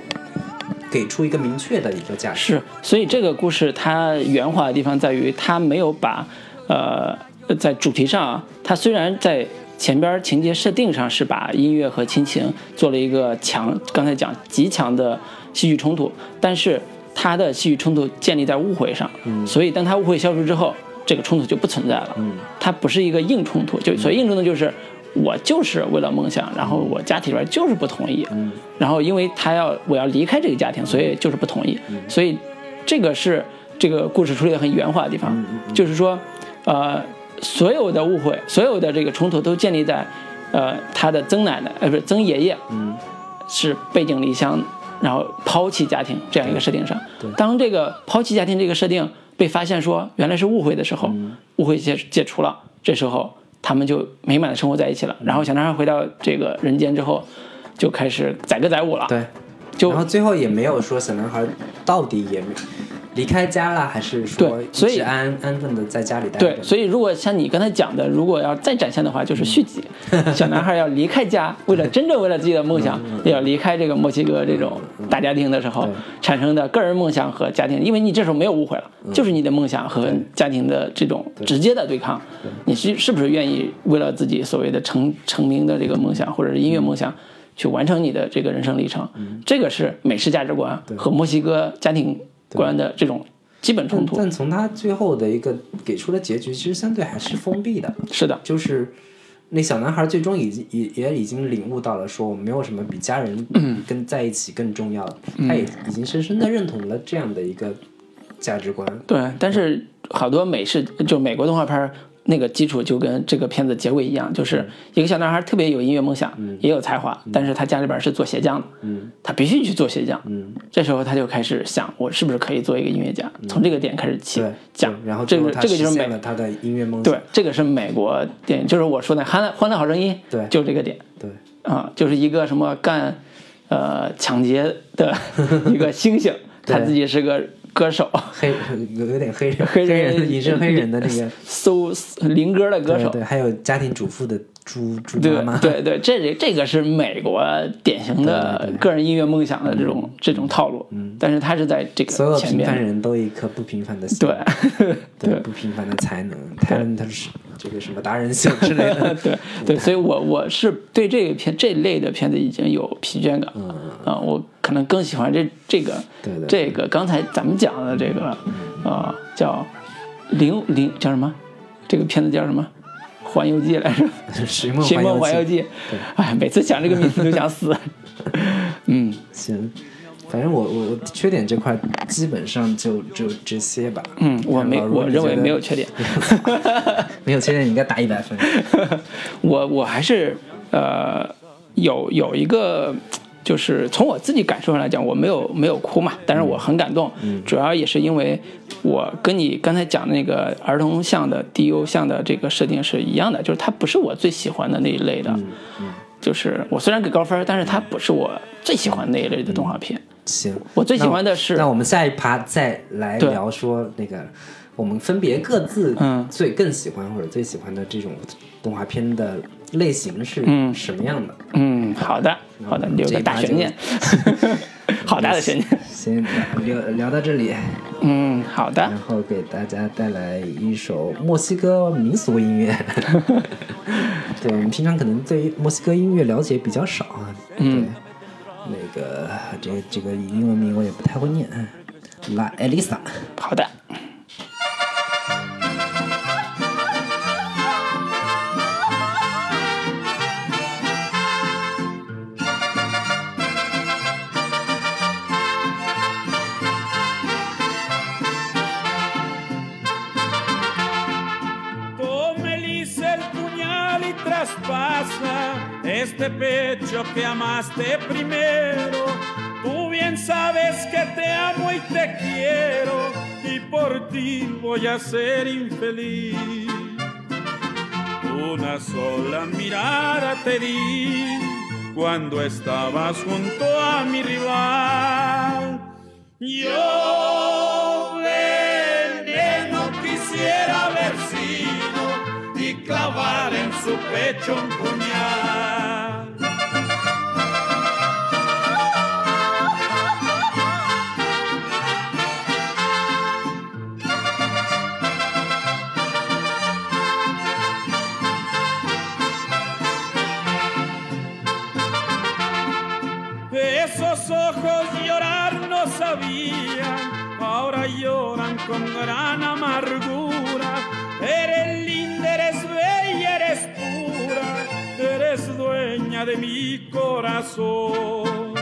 给出一个明确的一个价值。是，所以这个故事它圆滑的地方在于，它没有把呃在主题上啊，它虽然在前边情节设定上是把音乐和亲情做了一个强，刚才讲极强的戏剧冲突，但是它的戏剧冲突建立在误会上，所以当他误会消除之后，这个冲突就不存在了。嗯。它不是一个硬冲突，就所以硬冲突就是我就是为了梦想，然后我家庭里边就是不同意，嗯。然后因为他要我要离开这个家庭，所以就是不同意，所以这个是这个故事处理的很圆滑的地方，就是说，呃，所有的误会，所有的这个冲突都建立在，呃，他的曾奶奶，呃，不是曾爷爷，嗯是背井离乡，然后抛弃家庭这样一个设定上。当这个抛弃家庭这个设定被发现说原来是误会的时候，误会解解除了，这时候他们就美满的生活在一起了。然后小男孩回到这个人间之后，就开始载歌载舞了。对，就然后最后也没有说小男孩到底也没离开家了，还是说对所以安安分的在家里待对，着？所以如果像你刚才讲的，如果要再展现的话，就是续集。小男孩要离开家，为了真正为了自己的梦想，要离开这个墨西哥这种大家庭的时候产生的个人梦想和家庭，因为你这时候没有误会了，就是你的梦想和家庭的这种直接的对抗。你是是不是愿意为了自己所谓的成成名的这个梦想，或者是音乐梦想？去完成你的这个人生历程，这个是美式价值观和墨西哥家庭观的这种基本冲突。但但从他最后的一个给出的结局，其实相对还是封闭的，是的，就是那小男孩最终已经也也已经领悟到了，说没有什么比家人嗯。跟在一起更重要的，他也已经深深的认同了这样的一个价值观。对，但是好多美式就美国动画片儿那个基础就跟这个片子结尾一样，就是一个小男孩特别有音乐梦想，也有才华，但是他家里边是做鞋匠的，嗯。他必须去做鞋匠。嗯，这时候他就开始想，我是不是可以做一个音乐家？从这个点开始起，讲，然后这个这个就是他的音乐梦想。对，这个是美国电影，就是我说的《欢乐欢乐好声音》，对。就这个点。对。啊，就是一个什么干呃抢劫的 一个猩猩，他自己是个歌手，黑有有点黑人黑人人隐身黑人的那个。搜灵歌的歌手，对对，还有家庭主妇的猪猪对妈妈。对对，这这这个是美国典型的个人音乐梦想的这种这种套路，嗯。但是他是在这所有个前平凡面，人都有一颗不平凡的心，对 对不平凡的才能，talent 是这个什么达人秀之类的。对对，所以我我是对这个片这类的片子已经有疲倦感了，啊，我可能更喜欢这这个对对对。这个刚才咱们讲的这个啊叫零零叫什么？这个片子叫什么？环游记》来着，《寻梦《寻梦环游记》记》。哎，每次想这个名字都想死。嗯，行，反正我我我缺点这块基本上就就这些吧。嗯，我没，我认为没有缺点。没有缺点，你应该打一百分。我我还是呃有有一个，就是从我自己感受上来讲，我没有没有哭嘛，但是我很感动，主要也是因为我跟你刚才讲的那个儿童向的 DU 向的这个设定是一样的，就是它不是我最喜欢的那一类的，就是我虽然给高分，但是它不是我最喜欢那一类的动画片。行，我最喜欢的是那我们下一趴再来聊说那个我们分别各自嗯。最更喜欢或者最喜欢的这种动画片的类型是嗯什么样的？嗯，好的好的，留个大悬念，好大的悬念。先聊聊聊到这里，嗯，好的然，后给大家带来一首墨西哥民俗音乐。对我们平常可能对于墨西哥音乐了解比较少啊。嗯对，那个这个这个英文名我也不太会念。La Elisa。好的。Este pecho que amaste primero. Tú bien sabes que te amo y te quiero y por ti voy a ser infeliz. Una sola mirada te di cuando estabas junto a mi rival. Yo veneno quisiera haber sido y clavar en su pecho un puñal. Esos ojos llorar no sabían, ahora lloran con gran amargura. Eres linda, eres bella, eres pura, eres dueña de mi corazón.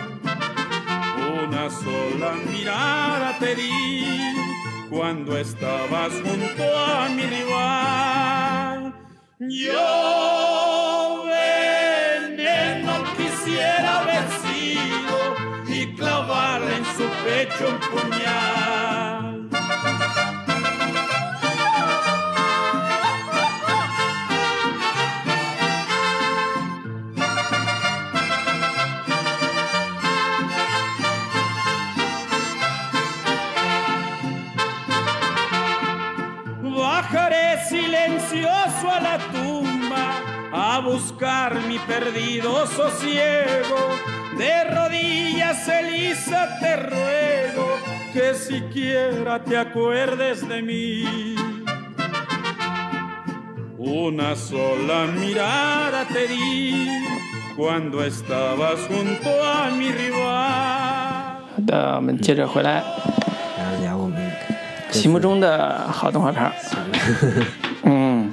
Una sola mirada te di cuando estabas junto a mi rival. Yo un puñal. Bajaré silencioso a la tumba a buscar mi perdido sosiego. De rodillas, Elisa, te ruego que siquiera te acuerdes de mí. Una sola mirada te di cuando estabas junto a mi rival. 心目中的好动画片儿。嗯，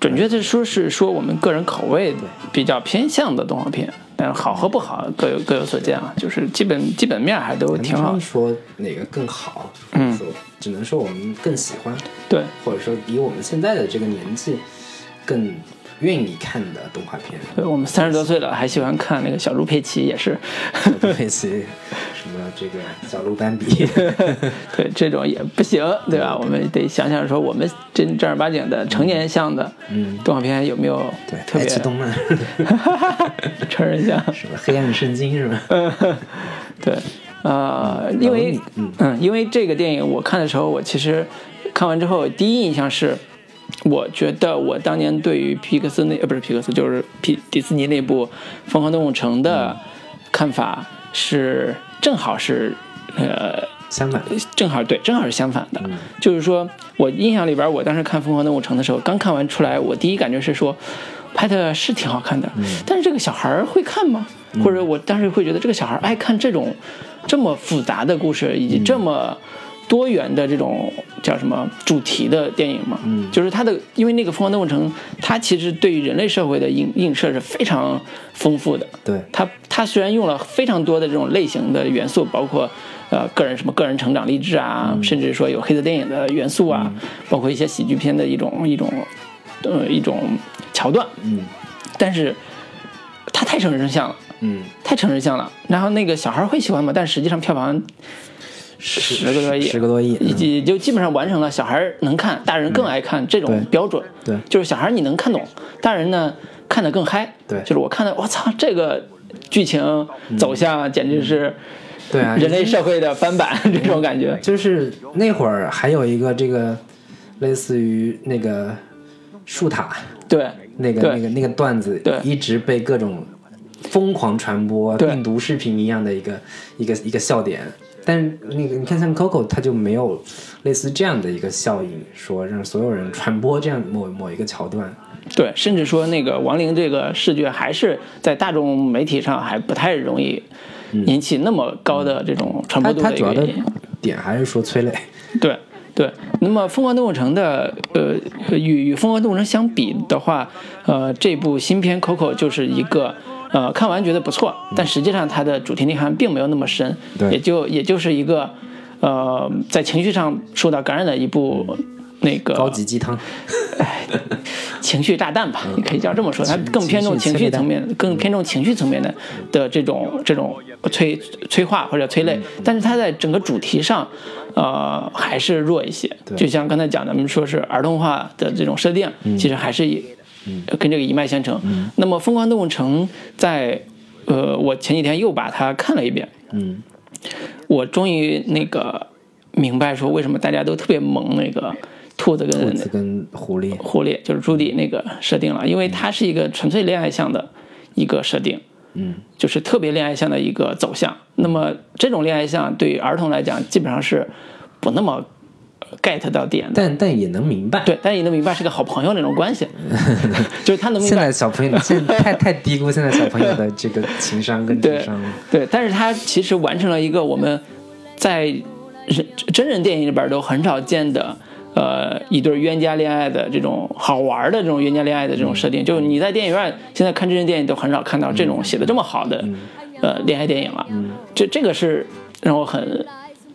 准确的说是说我们个人口味比较偏向的动画片，但好和不好各有各有所见啊，就是基本基本面还都挺好说哪个更好，嗯说只能说我们更喜欢，对，或者说以我们现在的这个年纪更愿意看的动画片。对我们三十多岁了，还喜欢看那个小猪佩奇，也是，佩奇，什么这个小鹿斑比，对这种也不行，对吧？我们得想想说，我们真正儿八经的成年向的动画片有没有对，特别爱奇动漫，成人向？什么黑暗圣经是吧？对，呃，因为嗯，因为这个电影我看的时候，我其实看完之后第一印象是，我觉得我当年对于皮克斯那呃不是皮克斯，就是皮迪士尼那部《疯狂动物城》的看法是正好是呃相反，正好对，正好是相反的。就是说我印象里边，我当时看《疯狂动物城》的时候，刚看完出来，我第一感觉是说，拍的是挺好看的，但是这个小孩会看吗？或者我当时会觉得这个小孩爱看这种这么复杂的故事，以及这么。多元的这种叫什么主题的电影嘛，嗯，就是它的，因为那个《疯狂动物城》，它其实对于人类社会的映映射是非常丰富的。对它，它虽然用了非常多的这种类型的元素，包括呃个人什么个人成长励志啊，甚至说有黑色电影的元素啊，包括一些喜剧片的一种一种呃一种桥段，嗯但是它太成人像了。嗯，太成人像了，然后那个小孩会喜欢吗？但实际上票房十个多亿，十个多亿嗯也也就基本上完成了小孩能看，大人更爱看这种标准。对就是小孩你能看懂，大人呢看得更嗨。对就是我看的，我操，这个剧情走向简直是对啊，人类社会的翻版，这种感觉。就是那会儿还有一个这个类似于那个树塔对，那个那个那个段子对，一直被各种疯狂传播，对病毒视频一样的一个一个一个笑点。但是那个你看像 Coco，它就没有类似这样的一个效应，说让所有人传播这样某某一个桥段。对，甚至说那个亡灵这个视觉还是在大众媒体上还不太容易引起那么高的这种传播度它主要的的一个原因。点还是说催泪，对对，那么《疯狂动物城》的呃与与《疯狂动物城》相比的话，呃，这部新片《Coco》就是一个呃看完觉得不错，但实际上它的主题内涵并没有那么深，对也就也就是一个呃在情绪上受到感染的一部那个高级鸡汤。哎情绪炸弹吧，你可以叫这么说，它更偏重情绪层面，更偏重情绪层面的的这种这种催催化或者催泪，但是它在整个主题上，呃，还是弱一些。就像刚才讲的，我们说是儿童化的这种设定，其实还是以跟这个一脉相承。那么《疯狂动物城》在呃，我前几天又把它看了一遍，嗯，我终于那个明白说为什么大家都特别萌那个兔子跟兔子跟狐狸，狐狸就是朱迪那个设定了，因为它是一个纯粹恋爱向的一个设定，嗯，就是特别恋爱向的一个走向。那么这种恋爱向对于儿童来讲，基本上是不那么呃 get 到点的。但但也能明白。对，但也能明白是个好朋友那种关系，就是他能明白现在小朋友现在太 太低估现在小朋友的这个情商跟智商了。对，但是他其实完成了一个我们在人真人电影里边都很少见的。呃，一对冤家恋爱的这种好玩的这种冤家恋爱的这种设定，就是你在电影院现在看真人电影都很少看到这种写的这么好的呃恋爱电影了。嗯这这个是让我很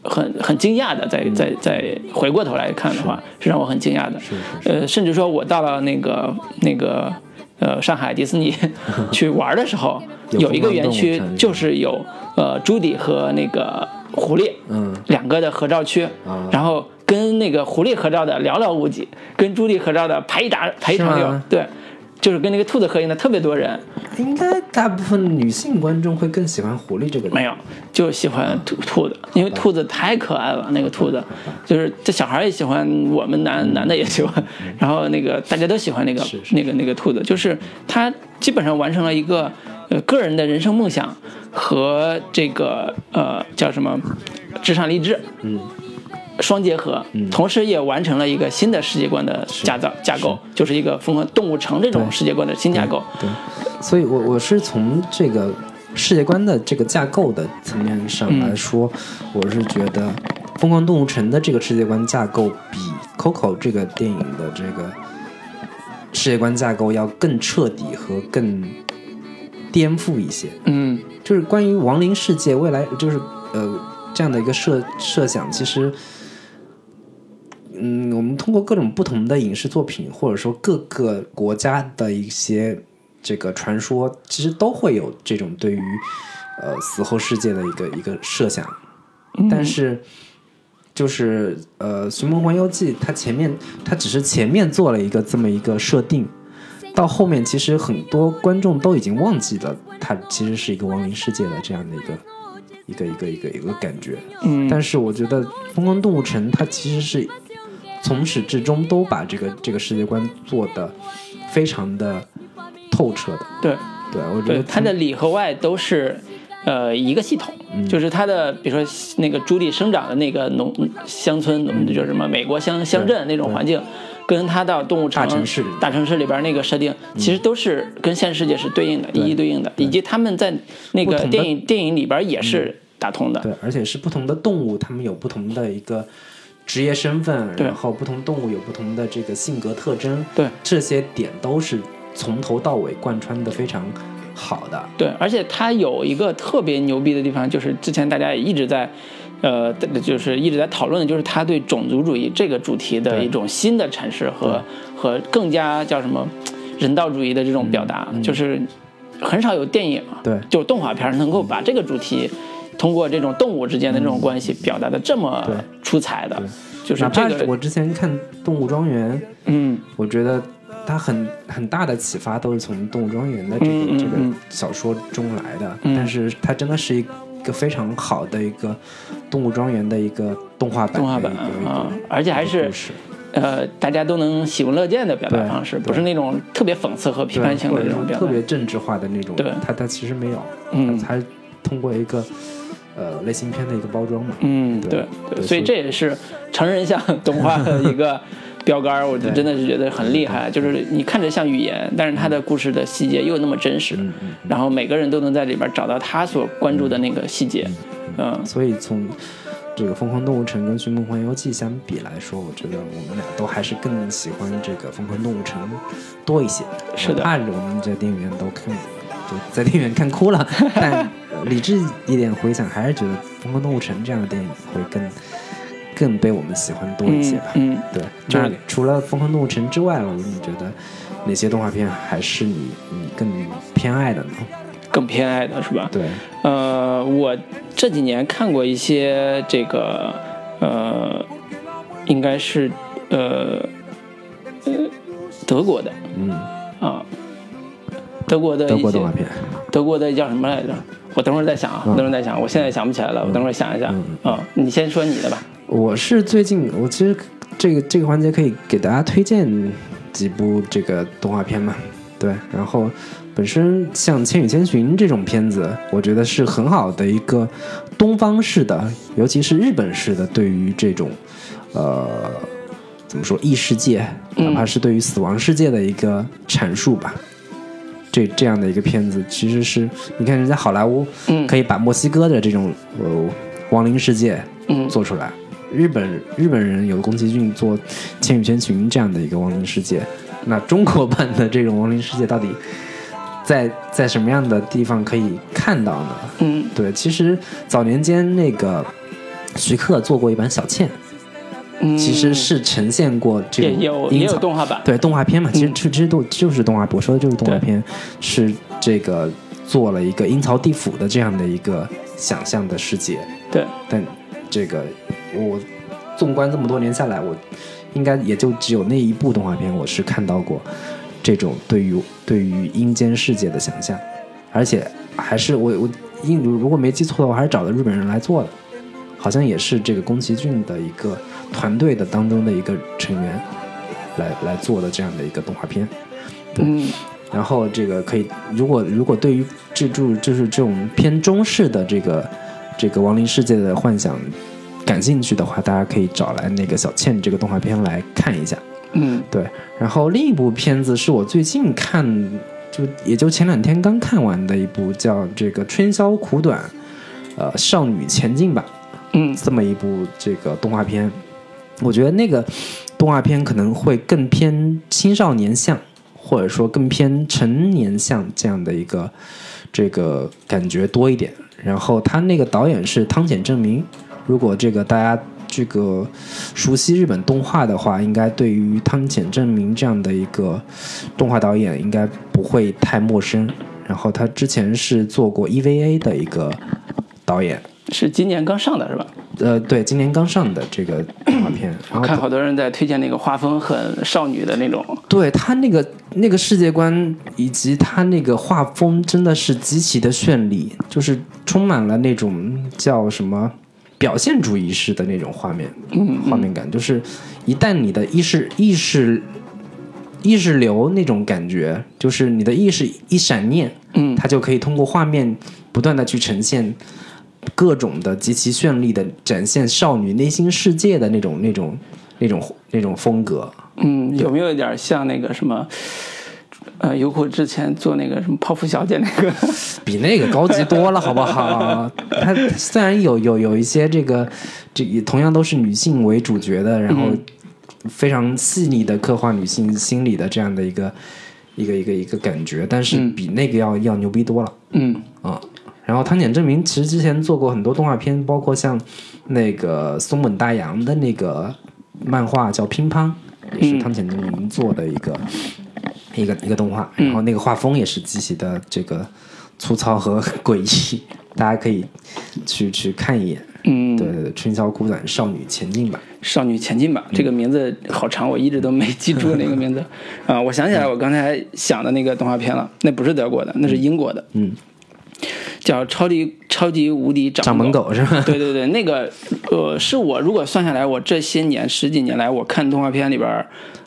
很很惊讶的，在在在回过头来看的话，是。让我很惊讶的。呃，甚至说我到了那个那个呃上海迪士尼 去玩的时候，有有一个园区就是有呃朱迪和那个狐狸，嗯两个的合照区，啊。然后跟那个狐狸合照的寥寥无几，跟朱迪合照的排一打排一长溜，对，就是跟那个兔子合影的特别多人，应该大部分女性观众会更喜欢狐狸这个人。没有，就喜欢兔兔子，因为兔子太可爱了。那个兔子，就是这小孩也喜欢，我们男男的也喜欢，然后那个大家都喜欢那个那个那个兔子，就是他基本上完成了一个呃个人的人生梦想和这个呃叫什么职场励志，嗯。双结合，同时也完成了一个新的世界观的架造架构，就是一个疯狂动物城这种世界观的新架构。对，所以我我是从这个世界观的这个架构的层面上来说，我是觉得《疯狂动物城》的这个世界观架构比《Coco》这个电影的这个世界观架构要更彻底和更颠覆一些。嗯。就是关于亡灵世界未来，就是呃这样的一个设设想，其实，嗯，我们通过各种不同的影视作品，或者说各个国家的一些这个传说，其实都会有这种对于呃死后世界的一个一个设想，但是。就是呃，《寻梦环游记》它前面它只是前面做了一个这么一个设定，到后面其实很多观众都已经忘记了它其实是一个亡灵世界的这样的一个一个一个一个一个感觉。嗯，但是我觉得《疯狂动物城》它其实是从始至终都把这个这个世界观做的非常的透彻的。对。对，我觉，得它的里和外都是呃一个系统，嗯就是它的比如说那个朱莉生长的那个农乡村，嗯就是什么美国乡乡镇那种环境，跟它到动物城大城市大城市里边那个设定，其实都是跟现实世界是对应的，一一对应的，以及他们在那个电影电影里边也是打通的。对，而且是不同的动物，它们有不同的一个职业身份，对。然后不同动物有不同的这个性格特征，对。这些点都是从头到尾贯穿的非常好的。对，而且它有一个特别牛逼的地方，就是之前大家也一直在，呃，就是一直在讨论的，就是他对种族主义这个主题的一种新的阐释和和更加叫什么人道主义的这种表达，就是很少有电影，嗯对。就是动画片能够把这个主题通过这种动物之间的这种关系表达的这么出彩的对，就是这个，我之前看《动物庄园》，嗯。我觉得它很很大的启发都是从《动物庄园》的这个、这个嗯小说中来的，嗯。但是它真的是一个非常好的一个《动物庄园》的一个动画版的动画版啊，而且还是呃大家都能喜闻乐见的表达方式，不是那种特别讽刺和批判性的那种表达。特。别政治化的那种，对。它它其实没有，嗯。它通过一个呃类型片的一个包装嘛，嗯，对所以这也是成人向 动画的一个标杆儿，我就真的是觉得很厉害。就是你看着像语言，但是它的故事的细节又那么真实，然后每个人都能在里边找到他所关注的那个细节。嗯，所以从这个《疯狂动物城》跟《寻梦环游记》相比来说，我觉得我们俩都还是更喜欢这个《疯狂动物城》多一些。是的。按着我们在电影院都看，就在电影院看哭了，但理智一点回想，还是觉得《疯狂动物城》这样的电影会更更被我们喜欢多一些吧。嗯，对，就是那除了《疯狂动物城》之外，我你觉得哪些动画片还是你你更偏爱的呢？更偏爱的是吧？对，呃，我这几年看过一些这个，呃，应该是呃呃德国的嗯，啊，德国的一些德国动画片，德国的叫什么来着？我等会儿再想啊，嗯等会儿再想，我现在想不起来了，我等会儿想一下。嗯啊，你先说你的吧。我是最近，我其实这个这个环节可以给大家推荐几部这个动画片嘛，对，然后本身像《千与千寻》这种片子，我觉得是很好的一个东方式的，尤其是日本式的对于这种呃怎么说异世界，嗯哪怕是对于死亡世界的一个阐述吧。这这样的一个片子，其实是你看人家好莱坞，嗯可以把墨西哥的这种呃亡灵世界，嗯做出来。日本日本人有宫崎骏做《千与千寻》这样的一个亡灵世界，那中国版的这种亡灵世界到底在 在什么样的地方可以看到呢？嗯对，其实早年间那个徐克做过一版《小倩》，嗯，其实是呈现过这也种有也有动画版。对动画片嘛，其实嗯其实都就是动画，我说的就是动画片，是这个做了一个阴曹地府的这样的一个想象的世界。对，但这个我纵观这么多年下来，我应该也就只有那一部动画片，我是看到过这种对于对于阴间世界的想象，而且还是我我印如如果没记错的话，还是找的日本人来做的，好像也是这个宫崎骏的一个团队的当中的一个成员来来做的这样的一个动画片。嗯然后这个可以，如果如果对于这注就是这种偏中式的这个这个亡灵世界的幻想感兴趣的话，大家可以找来那个小倩这个动画片来看一下。嗯对，然后另一部片子是我最近看，就也就前两天刚看完的一部，叫这个《春宵苦短》，呃，少女前进吧。嗯这么一部这个动画片，我觉得那个动画片可能会更偏青少年向，或者说更偏成年向这样的一个这个感觉多一点。然后他那个导演是汤浅正明，如果这个大家这个熟悉日本动画的话，应该对于汤浅正明这样的一个动画导演应该不会太陌生。然后他之前是做过 EVA 的一个导演，是今年刚上的是吧？呃，对，今年刚上的这个动画片，然后看好多人在推荐那个画风很少女的那种。对他那个那个世界观以及他那个画风真的是极其的绚丽，就是充满了那种叫什么表现主义式的那种画面，嗯画面感，就是一旦你的意识意识意识流那种感觉，就是你的意识一闪念，嗯它就可以通过画面不断的去呈现各种的极其绚丽的展现少女内心世界的那种那种那种那种风格。嗯，有没有一点像那个什么呃，优酷之前做那个什么泡芙小姐那个，比那个高级多了，好不好？它虽然有有有一些这个，这也同样都是女性为主角的，然后非常细腻的刻画女性心理的这样的一个一个一个一个感觉，但是比那个要、要牛逼多了。嗯啊。然后汤浅证明其实之前做过很多动画片，包括像那个松本大洋的那个漫画叫《乒乓》，也是汤浅证明做的一个、一个一个动画。然后那个画风也是极其的这个粗糙和诡异，大家可以去去看一眼。嗯，对对对，春宵苦短，少女前进吧。少女前进吧，这个名字好长，我一直都没记住那个名字。啊、我想起来我刚才想的那个动画片了，那不是德国的，那是英国的。嗯，叫超级超级无敌掌掌门狗是吧？对对对，那个呃，是我如果算下来，我这些年十几年来，我看动画片里边，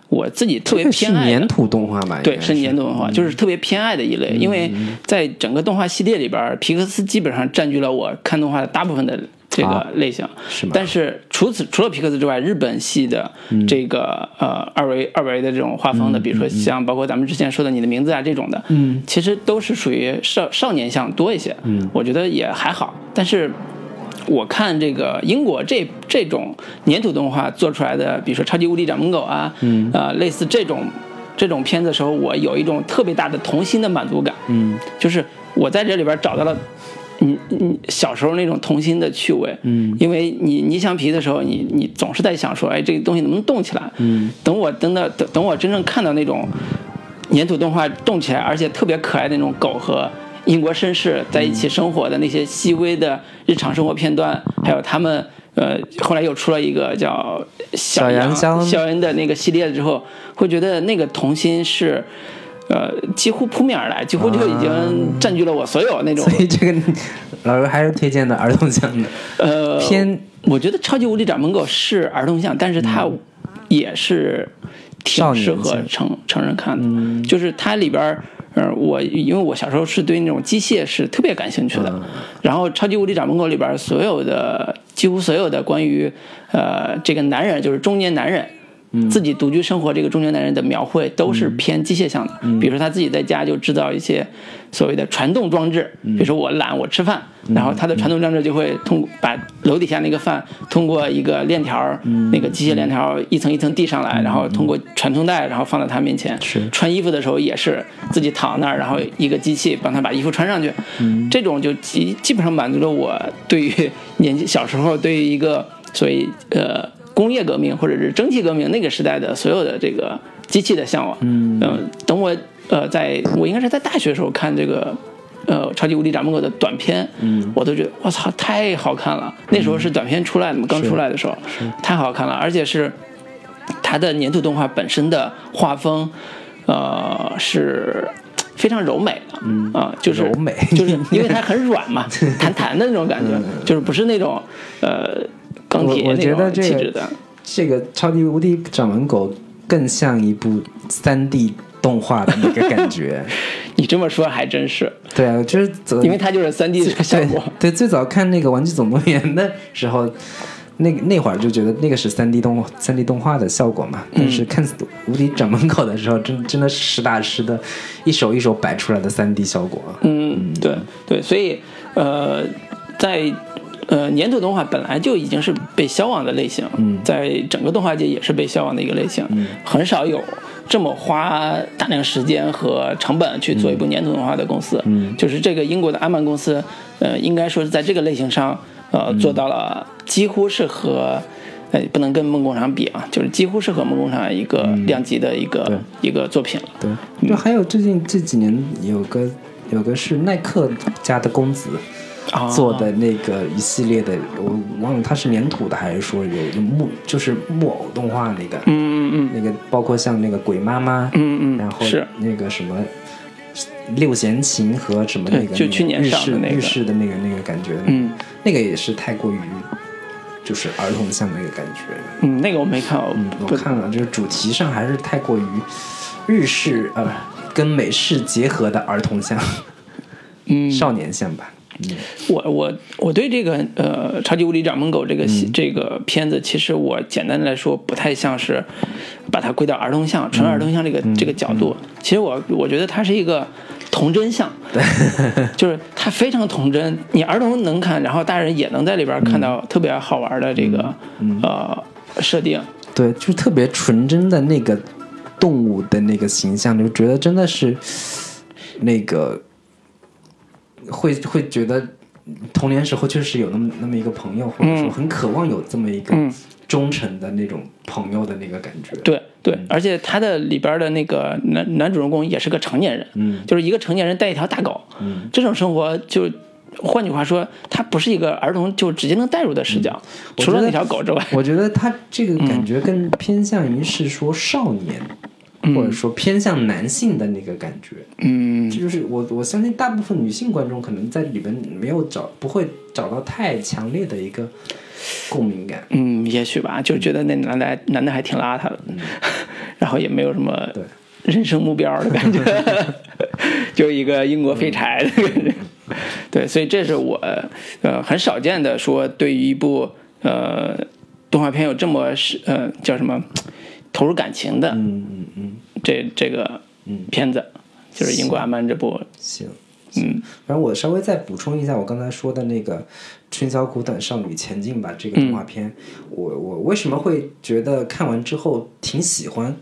我自己特别偏爱的粘土动画吧？对，是粘土动画，就是特别偏爱的一类，因为在整个动画系列里边，皮克斯基本上占据了我看动画的大部分的这个啊类型。是吗但是除此除了皮克斯之外，日本系的这个、呃二维二维的这种画风的，比如说像包括咱们之前说的《你的名字》啊这种的，嗯，其实都是属于少少年向多一些。嗯，我觉得也还好，但是。我看这个英国这这种粘土动画做出来的，比如说《超级无敌掌门狗》啊，嗯，呃，类似这种这种片子的时候，我有一种特别大的童心的满足感，嗯，就是我在这里边找到了。你你小时候那种童心的趣味，嗯，因为你捏橡皮的时候，你你总是在想说，哎，这个东西能不能动起来？嗯，等我真的等等我真正看到那种粘土动画动起来，而且特别可爱的那种狗和英国绅士在一起生活的那些细微的日常生活片段，还有他们呃，后来又出了一个叫小小羊肖恩的那个系列之后，会觉得那个童心是。呃，几乎扑面而来，几乎就已经占据了我所有那种 所以这个老师还是推荐的儿童向的。呃偏。我觉得《超级无敌掌门狗》是儿童向，但是它也是挺适合成成人看的。就是它里边儿，呃，我因为我小时候是对那种机械是特别感兴趣的，然后《超级无敌掌门狗》里边所有的几乎所有的关于呃这个男人，就是中年男人。自己独居生活这个中年男人的描绘都是偏机械向的，比如说他自己在家就制造一些所谓的传动装置，比如说我懒我吃饭，然后他的传动装置就会通过把楼底下那个饭通过一个链条儿，那个机械链条一层一层递上来，然后通过传送带，然后放到他面前。是。穿衣服的时候也是自己躺那儿，然后一个机器帮他把衣服穿上去。这种就基基本上满足了我对于年纪小时候对于一个所以呃工业革命或者是蒸汽革命那个时代的所有的这个机器的向往。嗯，等我呃在我应该是在大学的时候看这个。呃，超级无敌掌门狗的短片，嗯，我都觉得我操太好看了。那时候是短片出来的嘛，刚出来的时候，太好看了，而且是它的粘土动画本身的画风，呃，是非常柔美的，嗯啊，就是柔美就是因为它很软嘛，弹弹的那种感觉，就是不是那种呃钢铁我我那觉得这个种气质的，这个超级无敌掌门狗更像一部三 D 动画的那个感觉。你这么说还真是，对啊，就是走因为它就是三 D 的效果。对对，最早看那个《玩具总动员》的时候，那那会儿就觉得那个是三 D 动三 D 动画的效果嘛。但是看《无敌掌门狗》的时候，真真的是实打实的，一手一手摆出来的三 D 效果。嗯，对对，所以呃，在呃粘土动画本来就已经是被消亡的类型，嗯在整个动画界也是被消亡的一个类型，很少有这么花大量时间和成本去做一部粘土动画的公司，嗯就是这个英国的阿曼公司，呃，应该说是在这个类型上，呃，嗯做到了几乎是和。呃，不能跟梦工厂比啊，就是几乎是和梦工厂一个量级的一个、对一个作品了。对，就还有最近这几年有个有个是耐克家的公子。啊做的那个一系列的，我忘了它是粘土的还是说有有木，就是木偶动画那个，嗯嗯嗯。那个包括像那个鬼妈妈，嗯嗯。然后是。那个什么六弦琴和什么那个就去年上的那个。日式的那个那个感觉，嗯，那个也是太过于就是儿童像那个感觉，嗯，那个我没看，我嗯，我看了，就是主题上还是太过于日式呃跟美式结合的儿童像，嗯。少年像吧，我我我对这个呃《超级无敌掌门狗》这个戏、这个片子，其实我简单的来说，不太像是把它归到儿童像、纯儿童像这个、这个角度。其实我我觉得它是一个童真像，就是它非常童真，你儿童能看，然后大人也能在里边看到特别好玩的这个、呃设定。对，就是特别纯真的那个动物的那个形象，就觉得真的是那个会会觉得童年时候确实有那么那么一个朋友，或者说很渴望有这么一个嗯。忠诚的那种朋友的那个感觉。对对，而且他的里边的那个男男主人公也是个成年人，嗯。就是一个成年人带一条大狗，嗯。这种生活就。换句话说，他不是一个儿童就直接能带入的视角，除了那条狗之外，我觉得他这个感觉更偏向于是说少年，或者说偏向男性的那个感觉。嗯这就是我我相信大部分女性观众可能在里边没有找不会找到太强烈的一个共鸣感。嗯，也许吧，就觉得那男的还男的还挺邋遢的，然后也没有什么人生目标的感觉，就一个英国废柴的感觉。对，所以这是我呃很少见的说对于一部呃动画片有这么是呃叫什么投入感情的嗯嗯嗯，这这个片子，就是《英国阿曼》这部。行。嗯反正我稍微再补充一下我刚才说的那个《春宵苦短，少女前进吧》这个动画片，我我为什么会觉得看完之后挺喜欢？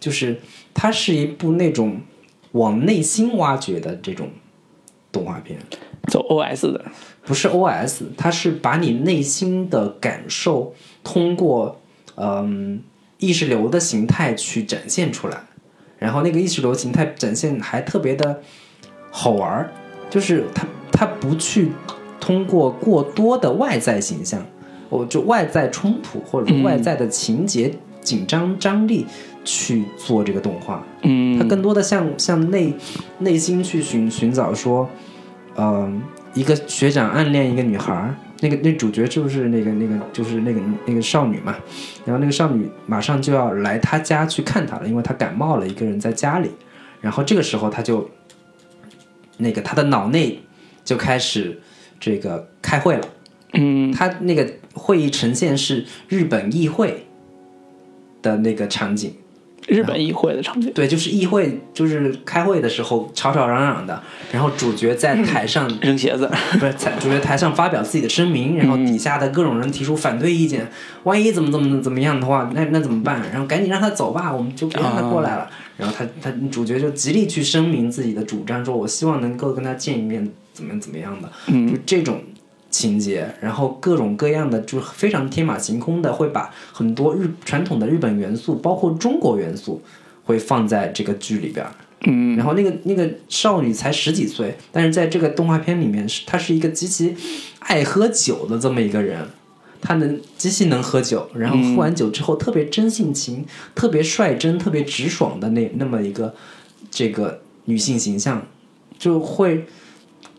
就是它是一部那种往内心挖掘的这种动画片，走 OS 的，不是 OS，它是把你内心的感受通过嗯意识流的形态去展现出来，然后那个意识流形态展现还特别的好玩儿，就是它它不去通过过多的外在形象，我就外在冲突或者说外在的情节紧张张力去做这个动画，嗯。它更多的像向内内心去寻寻找说，嗯、一个学长暗恋一个女孩儿，那个那主角就是那个那个就是那个那个少女嘛，然后那个少女马上就要来他家去看他了，因为他感冒了，一个人在家里，然后这个时候他就那个他的脑内就开始这个开会了。嗯他那个会议呈现是日本议会的那个场景，日本议会的场景，对，就是议会，就是开会的时候吵吵嚷嚷的，然后主角在台上，扔鞋子，不是在主角台上发表自己的声明，然后底下的各种人提出反对意见，万一怎么怎么怎么样的话，那那怎么办？然后赶紧让他走吧，我们就别让他过来了。然后他他主角就极力去声明自己的主张，说我希望能够跟他见一面，怎么怎么样的，就这种。情节，然后各种各样的，就是非常天马行空的，会把很多日传统的日本元素，包括中国元素，会放在这个剧里边儿。嗯然后那个那个少女才十几岁，但是在这个动画片里面是她是一个极其爱喝酒的这么一个人，她能极其能喝酒，然后喝完酒之后特别真性情、特别率真、特别直爽的那那么一个这个女性形象，就会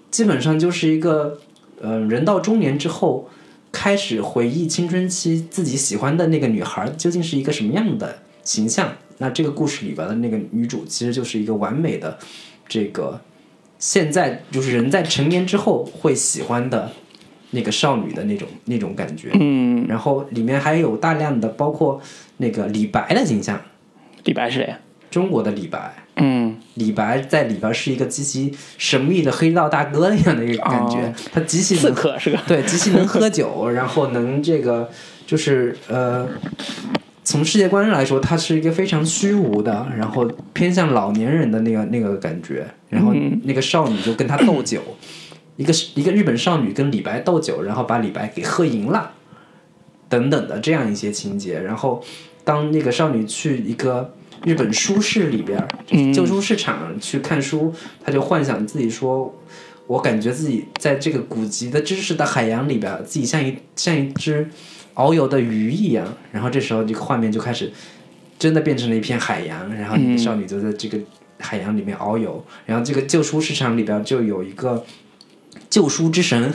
基本上就是一个呃人到中年之后开始回忆青春期自己喜欢的那个女孩究竟是一个什么样的形象。那这个故事里边的那个女主其实就是一个完美的这个现在就是人在成年之后会喜欢的那个少女的那种那种感觉。嗯，然后里面还有大量的包括那个李白的形象，李白是谁呀？中国的李白。嗯李白在里边是一个极其神秘的黑道大哥那样的一个感觉，哦他极其刺能客是吧，对，极其能喝酒，然后能这个就是呃，从世界观上来说，他是一个非常虚无的，然后偏向老年人的那个那个感觉。然后那个少女就跟他斗酒，一个一个日本少女跟李白斗酒，然后把李白给喝赢了，等等的这样一些情节。然后当那个少女去一个日本书市里边旧书市场去看书，他就幻想自己说。我感觉自己在这个古籍的知识的海洋里边儿，自己像一像一只遨游的鱼一样。然后这时候这个画面就开始真的变成了一片海洋，然后那个少女就在这个海洋里面遨游。然后这个旧书市场里边儿就有一个旧书之神，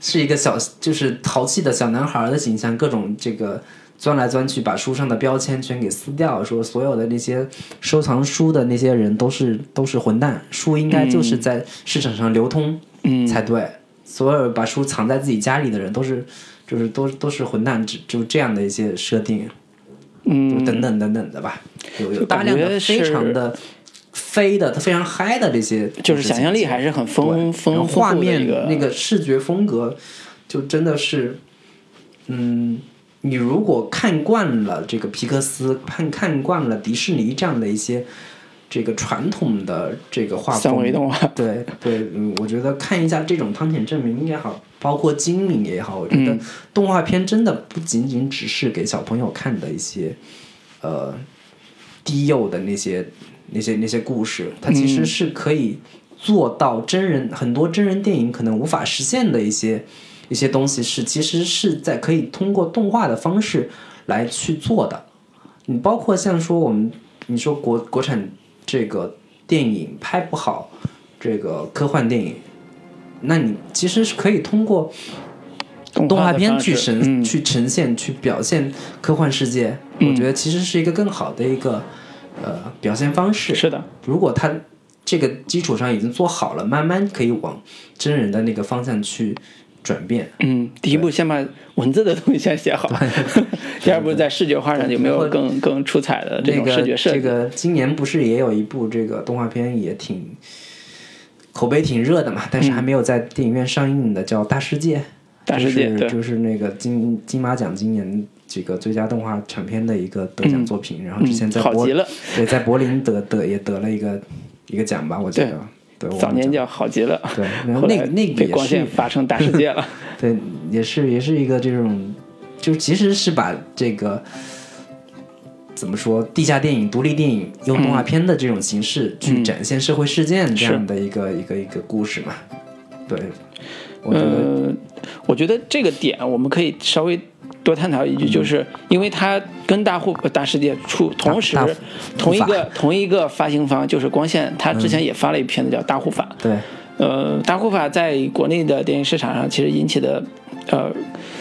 是一个小就是淘气的小男孩儿的形象，各种这个。钻来钻去，把书上的标签全给撕掉，说所有的那些收藏书的那些人都是都是混蛋，书应该就是在市场上流通，嗯。才对。所有把书藏在自己家里的人都是，就是都都是混蛋，就就这样的一些设定，嗯，等等等等的吧，有有大量的觉非常的飞的、非常嗨的这些，就是想象力还是很丰丰后画面那个视觉风格，就真的是，嗯，你如果看惯了这个皮克斯，看看惯了迪士尼这样的一些这个传统的这个画风，三维动画。对对，嗯，我觉得看一下这种汤浅证明也好，包括精灵也好，我觉得嗯。动画片真的不仅仅只是给小朋友看的一些，呃，低幼的那些那些那些故事，它其实嗯。是可以做到真人很多真人电影可能无法实现的一些一些东西，是其实是在可以通过动画的方式来去做的。你包括像说我们你说国国产这个电影拍不好，这个科幻电影，那你其实是可以通过动动画片去呈、嗯去呈现、去表现科幻世界，嗯我觉得其实是一个更好的一个呃表现方式。是的，如果它这个基础上已经做好了，慢慢可以往真人的那个方向去转变。嗯，第一步先把文字的东西先写好，第二步在视觉化上有没有更更出彩的这种那个视觉设计？这个今年不是也有一部这个动画片也挺口碑挺热的嘛，但是还没有在电影院上映的，叫《大世界》。嗯大世界就是就是那个金金马奖今年这个最佳动画长片的一个得奖作品，然后之前在柏极了对在柏林得得也得了一个一个奖吧，我记得。早年叫好极了，对 然后那那个被也是光线发生大世界了。对，也是也是一个这种，就其实是把这个怎么说，地下电影、独立电影用动画片的这种形式去展现社会事件这样的一个、一个一个故事嘛。对，我觉得、呃，我觉得这个点我们可以稍微多探讨一句，就是因为它跟大户大世界出同时同一个同一个发行方就是光线，它之嗯。前也发了一片子叫《大护法》。对，呃，大护法在国内的电影市场上其实引起的呃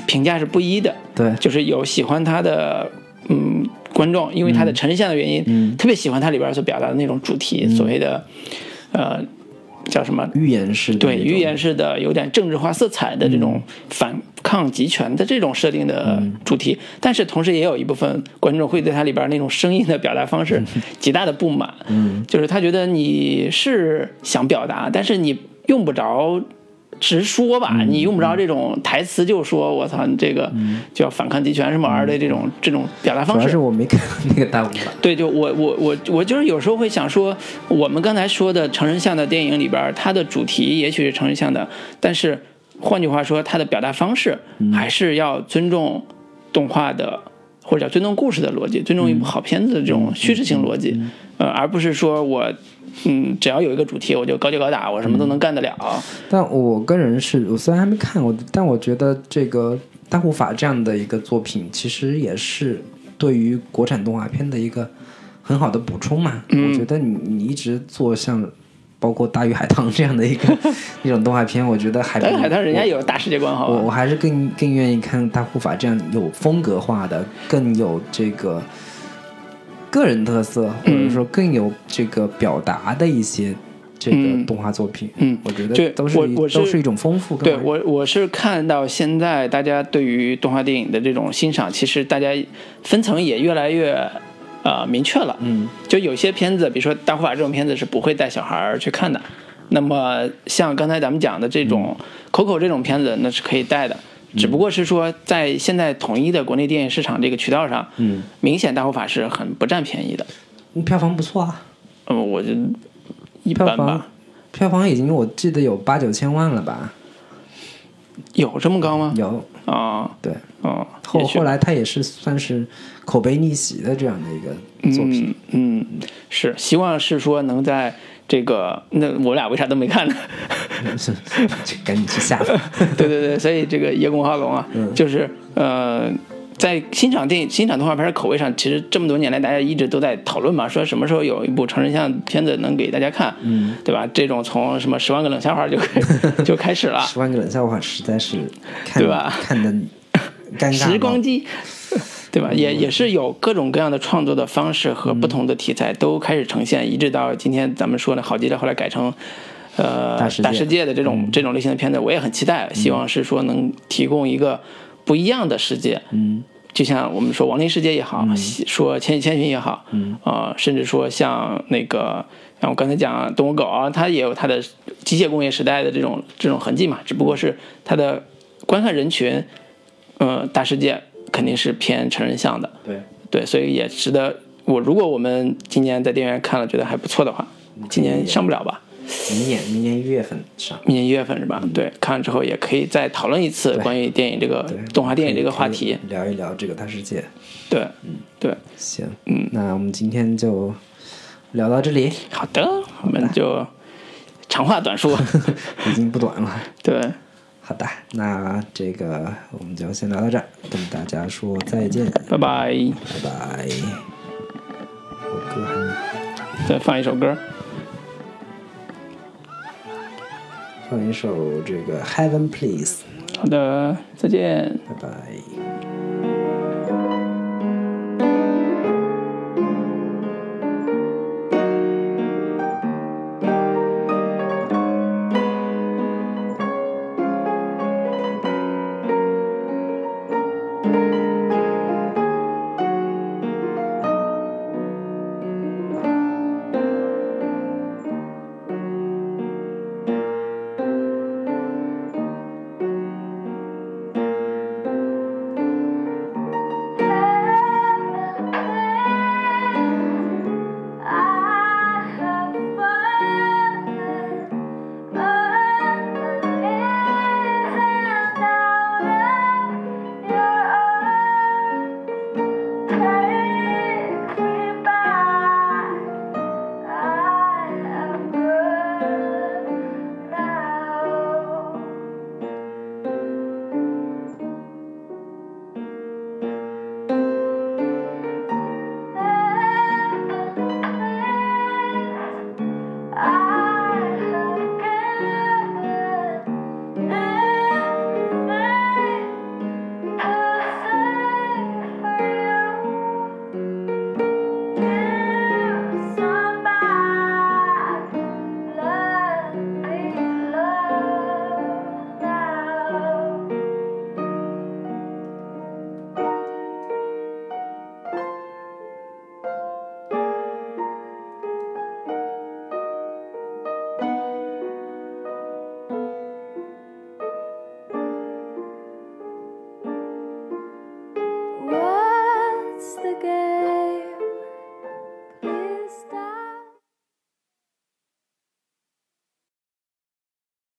评价是不一的。对。就是有喜欢它的嗯观众，因为它的呈现的原因，嗯。特别喜欢它里边所表达的那种主题，所谓的呃叫什么？寓言式的对，寓言式的有点政治化色彩的这种反抗集权的这种设定的主题，但是同时也有一部分观众会对它里边那种声音的表达方式极大的不满，嗯，就是他觉得你是想表达，但是你用不着直说吧，嗯你用不着这种台词就说我操，你这个就要反抗集权什么玩意儿的这种这种表达主要方式，是我没看那个大护法。对，就我我我我就是有时候会想说，我们刚才说的成人向的电影里边，它的主题也许是成人向的，但是换句话说，它的表达方式还是要尊重动画的，或者叫尊重故事的逻辑，尊重一部好片子的这种叙事性逻辑，呃，而不是说我嗯只要有一个主题我就高就高打，我什么都能干得了。但我个人是我虽然还没看过，但我觉得这个大护法这样的一个作品，其实也是对于国产动画片的一个很好的补充嘛。我觉得你你一直做像包括《大鱼海棠》这样的一个 一种动画片，我觉得还大鱼海棠人家有大世界观，好我我？还是更更愿意看大护法这样有风格化的，更有这个个人特色，或者说更有这个表达的一些这个嗯动画作品。嗯我觉这得都是都是一种丰富感。对我，我是看到现在大家对于动画电影的这种欣赏，其实大家分层也越来越呃明确了。嗯，就有些片子，比如说《大护法》这种片子是不会带小孩儿去看的。那么像刚才咱们讲的这种嗯 Coco 这种片子，那是可以带的。只不过是说，在现在统一的国内电影市场这个渠道上，嗯，明显大护法是很不占便宜的。票房不错啊，嗯，我觉得一般吧。票房已经我记得有八九千万了吧？有这么高吗？有，啊，对。哦，后后来他也是算是口碑逆袭的这样的一个作品。嗯，嗯，是希望是说能在这个，那我俩为啥都没看呢？是，赶紧去下吧。对对对，所以这个叶公好龙啊，就是呃，在欣赏电影、欣赏动画片的口味上，其实这么多年来，大家一直都在讨论嘛，说什么时候有一部成人向片子能给大家看，嗯，对吧？这种从什么十万个冷笑话就开 就开始了，十万个冷笑话实在是看对吧看的尴尬。时光机，对吧？也也是有各种各样的创作的方式和不同的题材都开始呈现，一直到今天咱们说的好极了，后来改成呃大世界嗯世界的这种、这种类型的片子，我也很期待，希望是说能提供一个不一样的世界。嗯，就像我们说《亡灵世界》也好，说《千与千寻》也好，嗯，呃，甚至说像那个像我刚才讲《动物狗》啊，它也有它的机械工业时代的这种这种痕迹嘛，只不过是它的观看人群，呃，大世界肯定是偏成人向的，对，对，所以也值得我如果我们今年在电影院看了觉得还不错的话，今年上不了吧？明年明年一月份上。明年一月份是吧？对，看完之后也可以再讨论一次关于电影这个对，动画电影这个话题。聊一聊这个大世界。对，对，行，嗯，那我们今天就聊到这里，好的，我们就长话短说。已经不短了。对，好的，那这个我们就先聊到这儿，跟大家说再见，拜拜。拜拜。我歌还没再放一首歌。放一首这个《Heaven Please》，好的，再见。拜拜。